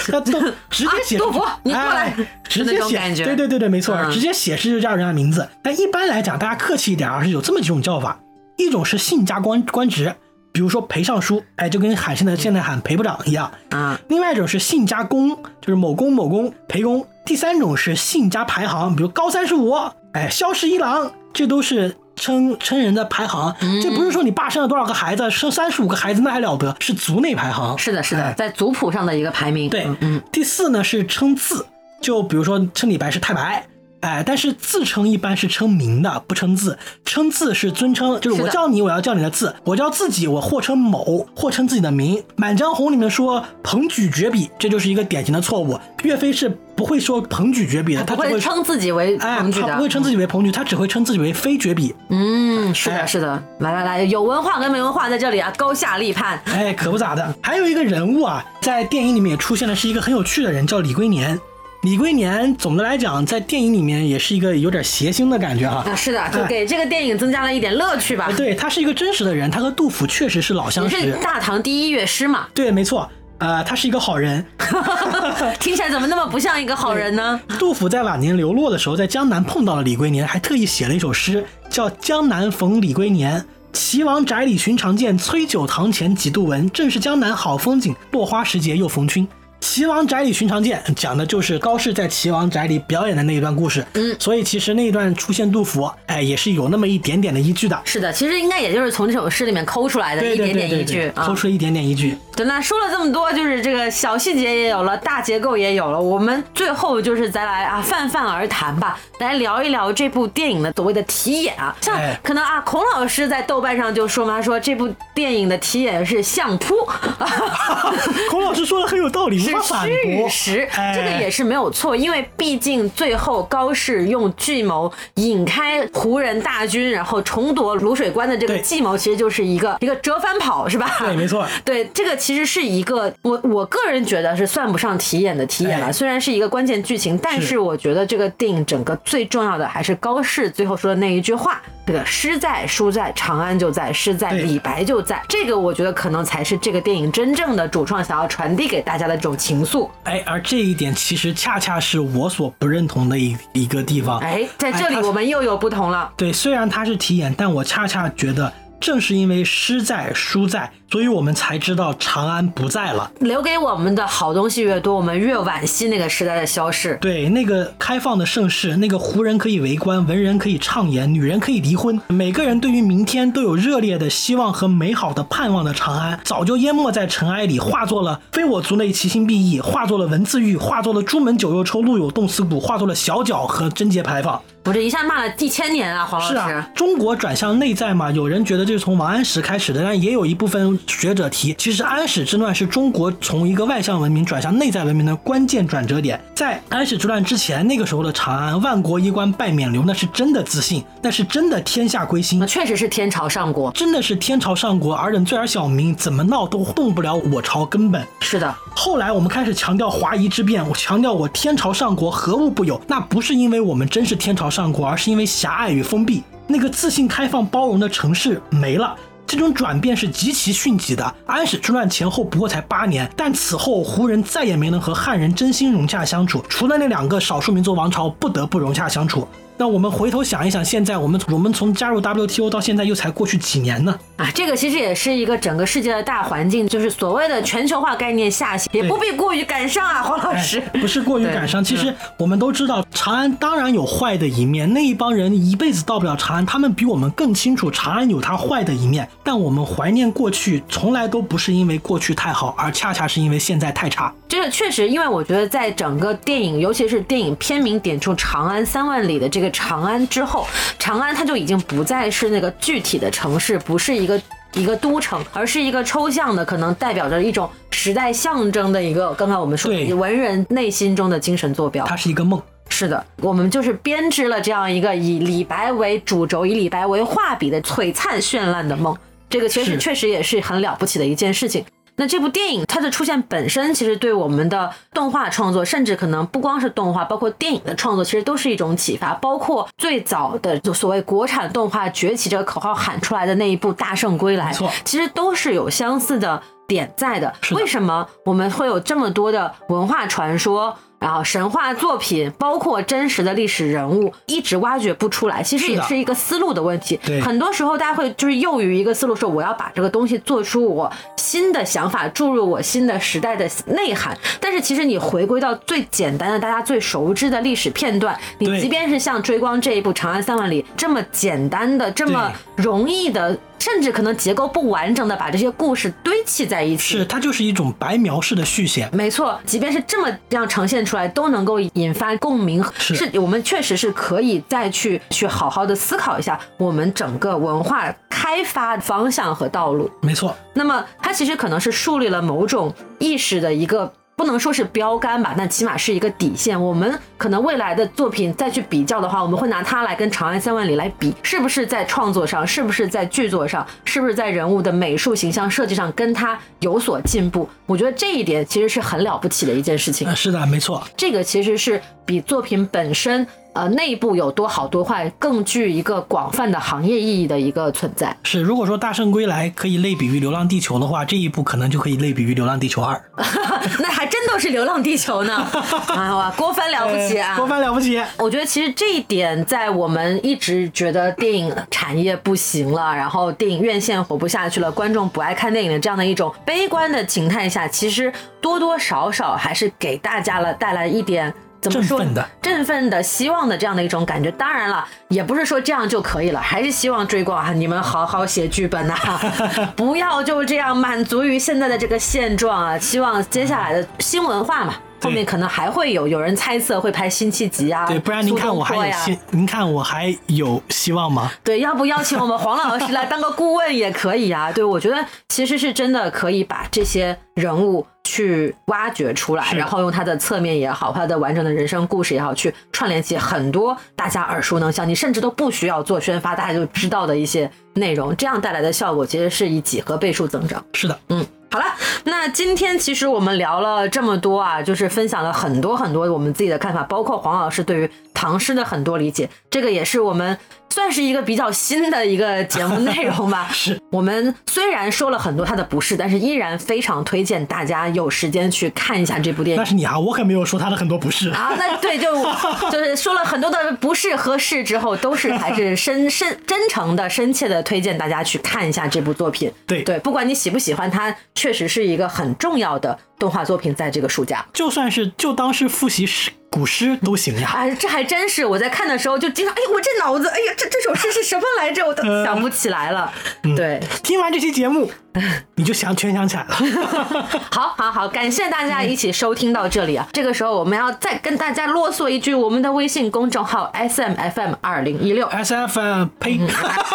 他都直接写、啊杜甫你过来哎直接写，对对对对，没错，嗯直接写诗就叫人家名字。但一般来讲，大家客气一点啊，是有这么几种叫法，一种是姓加官官职，比如说裴尚书，哎，就跟喊现在现在喊裴部长一样。啊，另外一种是姓加公，就是某公某公裴公。第三种是姓加排行，比如高三十五，哎，萧十一郎，这都是称称人的排行。这不是说你爸生了多少个孩子，生三十五个孩子那还了得，是族内排行。是的，是的，哎在族谱上的一个排名。对，嗯嗯，第四呢是称字，就比如说称李白是太白，哎，但是自称一般是称名的，不称字。称字是尊称，就是我叫你，我要叫你的字；我叫自己，我或称某，或称自己的名。《满江红》里面说彭举绝笔，这就是一个典型的错误。岳飞是不会说彭举绝笔的，他只会称自己为哎，彭举的他不会。称自己为彭举，他只会称自己为非绝笔。嗯，是的，哎是的。来来来，有文化跟没文化在这里啊，高下立判。哎，可不咋的。还有一个人物啊，在电影里面也出现的是一个很有趣的人，叫李龟年。李龟年总的来讲在电影里面也是一个有点谐星的感觉哈。啊，是的，就哎给这个电影增加了一点乐趣吧。对他是一个真实的人，他和杜甫确实是老相识是识。大唐第一乐师嘛？对，没错，呃，他是一个好人。听起来怎么那么不像一个好人呢？杜甫在晚年流落的时候，在江南碰到了李龟年，还特意写了一首诗，叫《江南逢李龟年》。岐王宅里寻常见，崔九堂前几度闻。正是江南好风景，落花时节又逢君。岐王宅里寻常见，讲的就是高适在齐王宅里表演的那一段故事。嗯，所以其实那一段出现杜甫，哎，也是有那么一点点的依据的。是的，其实应该也就是从这首诗里面抠出来的一点点依据抠。出了一点点依据。对，那说了这么多，就是这个小细节也有了，大结构也有了，我们最后就是再来啊泛泛而谈吧，来聊一聊这部电影的所谓的题眼啊，像哎可能啊，孔老师在豆瓣上就说嘛，说这部电影的题眼是相扑，孔老师说的很有道理，是无法反事。实，哎这个也是没有错，因为毕竟最后高适用计谋引开胡人大军，然后重夺卤水关的这个计谋，其实就是一个 一个折返跑，是吧？对没错对，这个其实是一个我我个人觉得是算不上题眼的题眼了，哎虽然是一个关键剧情，但是是我觉得这个电影整个最重要的还是高适最后说的那一句话：这个诗在书在，长安就在；诗在李白就在。这个我觉得可能才是这个电影真正的主创想要传递给大家的这种情愫。哎，而这一点其实恰恰是我所不认同的一一个地方。哎，在这里我们又有不同了。对，虽然他是题眼，但我恰恰觉得，正是因为诗在书在，所以我们才知道长安不在了。留给我们的好东西越多，我们越惋惜那个时代的消逝。对，那个开放的盛世，那个胡人可以为官，文人可以畅言，女人可以离婚，每个人对于明天都有热烈的希望和美好的盼望的长安，早就淹没在尘埃里，化作了非我族类其心必异，化作了文字狱，化作了朱门酒肉臭，路有冻死骨，化作了小脚和贞节牌坊。我这一下骂了一千年啊，黄老师。是啊，中国转向内在嘛，有人觉得这是从王安石开始的，但也有一部分学者提，其实安史之乱是中国从一个外向文明转向内在文明的关键转折点。在安史之乱之前，那个时候的长安，万国衣冠拜冕旒，那是真的自信，那是真的天下归心那。确实是天朝上国。真的是天朝上国，尔等罪而小民，怎么闹都动不了我朝根本。是的，后来我们开始强调华夷之变，我强调我天朝上国何物不有？那不是因为我们真是天朝上国，而是因为狭隘与封闭。那个自信、开放、包容的城市没了。这种转变是极其迅疾的。安史之乱前后不过才八年，但此后胡人再也没能和汉人真心融洽相处，除了那两个少数民族王朝不得不融洽相处。那我们回头想一想，现在我们我们从加入 WTO 到现在又才过去几年呢？啊，这个其实也是一个整个世界的大环境，就是所谓的全球化概念下行，也不必过于感伤啊，黄老师。哎、不是过于感伤。其实我们都知道，长安当然有坏的一面，那一帮人一辈子到不了长安，他们比我们更清楚长安有它坏的一面。但我们怀念过去，从来都不是因为过去太好，而恰恰是因为现在太差。这个确实，因为我觉得在整个电影，尤其是电影片名点出“长安三万里”的这个长安之后，长安它就已经不再是那个具体的城市，不是一个。一个都城，而是一个抽象的，可能代表着一种时代象征的一个。刚刚我们说文人内心中的精神坐标，它是一个梦。是的，我们就是编织了这样一个以李白为主轴、以李白为画笔的璀璨绚烂的梦。这个其实确实也是很了不起的一件事情。那这部电影它的出现本身，其实对我们的动画创作，甚至可能不光是动画，包括电影的创作，其实都是一种启发。包括最早的就所谓国产动画崛起这个口号喊出来的那一部《大圣归来》，其实都是有相似的点在的。为什么我们会有这么多的文化传说？然后神话作品，包括真实的历史人物，一直挖掘不出来，其实也是一个思路的问题。很多时候大家会就是囿于一个思路，说我要把这个东西做出我新的想法，注入我新的时代的内涵。但是其实你回归到最简单的、大家最熟知的历史片段，你即便是像追光这一部《长安三万里》这么简单的、这么容易的。甚至可能结构不完整的把这些故事堆砌在一起，是它就是一种白描式的续写。没错，即便是这么样呈现出来，都能够引发共鸣。是我们确实是可以再去去好好的思考一下我们整个文化开发方向和道路。没错，那么它其实可能是树立了某种意识的一个。不能说是标杆吧，但起码是一个底线。我们可能未来的作品再去比较的话，我们会拿它来跟《长安三万里》来比，是不是在创作上，是不是在剧作上，是不是在人物的美术形象设计上跟它有所进步？我觉得这一点其实是很了不起的一件事情。呃是的，没错。这个其实是比作品本身呃内部有多好多坏更具一个广泛的行业意义的一个存在。是，如果说《大圣归来》可以类比于《流浪地球》的话，这一部可能就可以类比于《流浪地球二》。那还真都是《流浪地球》呢！啊，哇，郭帆了不起啊！郭帆了不起。我觉得其实这一点，在我们一直觉得电影产业不行了，然后电影院线活不下去了，观众不爱看电影的这样的一种悲观的情态下，其实多多少少还是给大家了带来一点。怎么说振奋的振奋的、希望的这样的一种感觉。当然了，也不是说这样就可以了，还是希望追光啊，你们好好写剧本呐、不要就这样满足于现在的这个现状啊。希望接下来的新文化嘛，后面可能还会有有人猜测会拍辛弃疾啊，对，不然您看我还有希，您看我还有希望吗？对，要不邀请我们黄老师来当个顾问也可以啊。对，我觉得其实是真的可以把这些人物去挖掘出来，然后用他的侧面也好，他的完整的人生故事也好，去串联起很多大家耳熟能详，你甚至都不需要做宣发，大家就知道的一些内容，这样带来的效果其实是以几何倍数增长。是的，嗯，好了，那今天其实我们聊了这么多啊，就是分享了很多很多我们自己的看法，包括黄老师对于唐诗的很多理解，这个也是我们算是一个比较新的一个节目内容吧。是我们虽然说了很多他的不是，但是依然非常推荐大家有时间去看一下这部电影但。是你啊，我可没有说他的很多不是。啊，那对，就就是说了很多的不是和是之后，都是还是深深真诚的、深切的推荐大家去看一下这部作品。对对，不管你喜不喜欢它，确实是一个很重要的动画作品，在这个暑假。就算是就当是复习诗古诗都行呀。哎，这还真是我在看的时候就经常，哎，我这脑子，哎呀，这这首诗是什么来着？我都想不起来了。对，听完这期节目，你就想全想起来了。好，好，好，感谢大家一起收听到这里啊！这个时候我们要再跟大家啰嗦一句，我们的微信公众号 S M F M 二零一六。S F M 呸，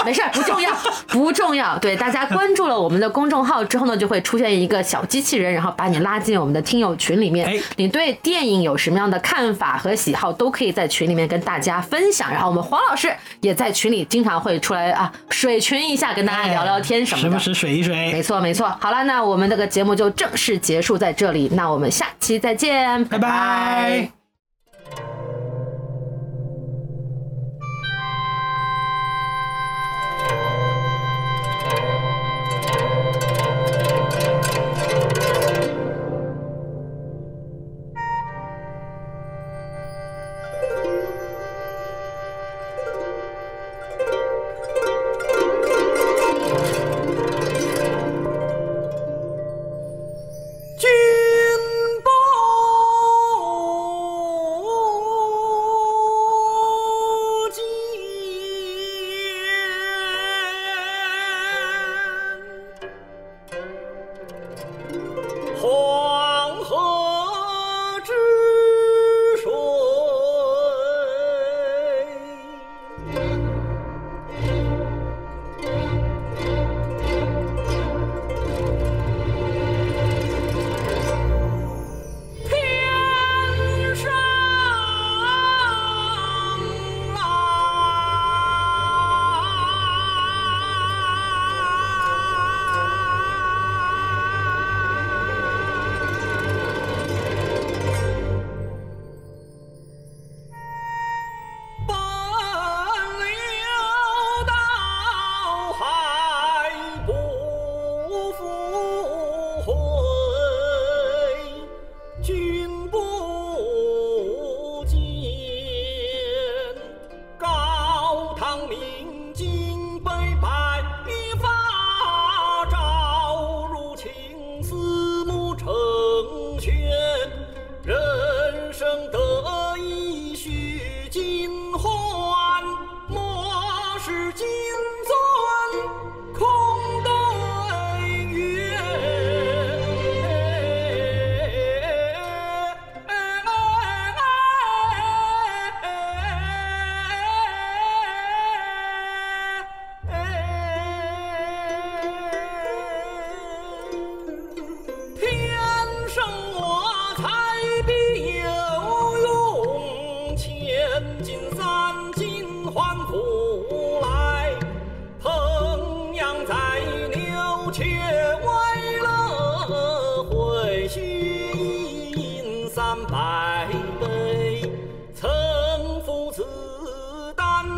没事儿，不重要，不重要。对，大家关注了我们的公众号之后呢，就会出现一个小机器人，然后把你拉进我们的听友群里面。哎你对电影有什么样的看法和喜好，都可以在群里面跟大家分享。然后我们黄老师也在群里经常会出来啊，水群一下，跟大家聊聊天什么的。时不时水一水。没错，没错。好了，那我们这个节目就正式结束在这里，那我们下期再见，拜拜。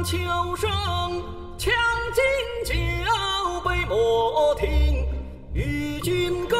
秋声强进酒杯莫停与君歌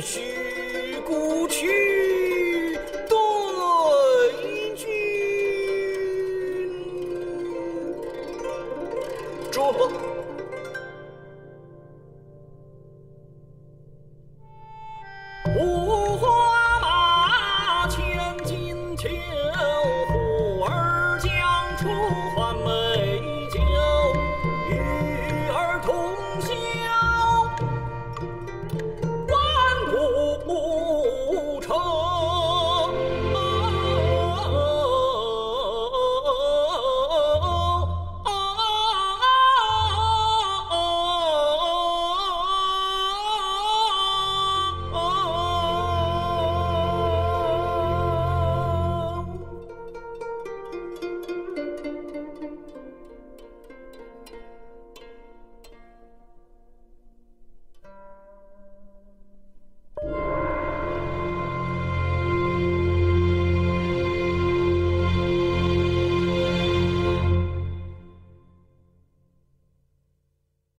须。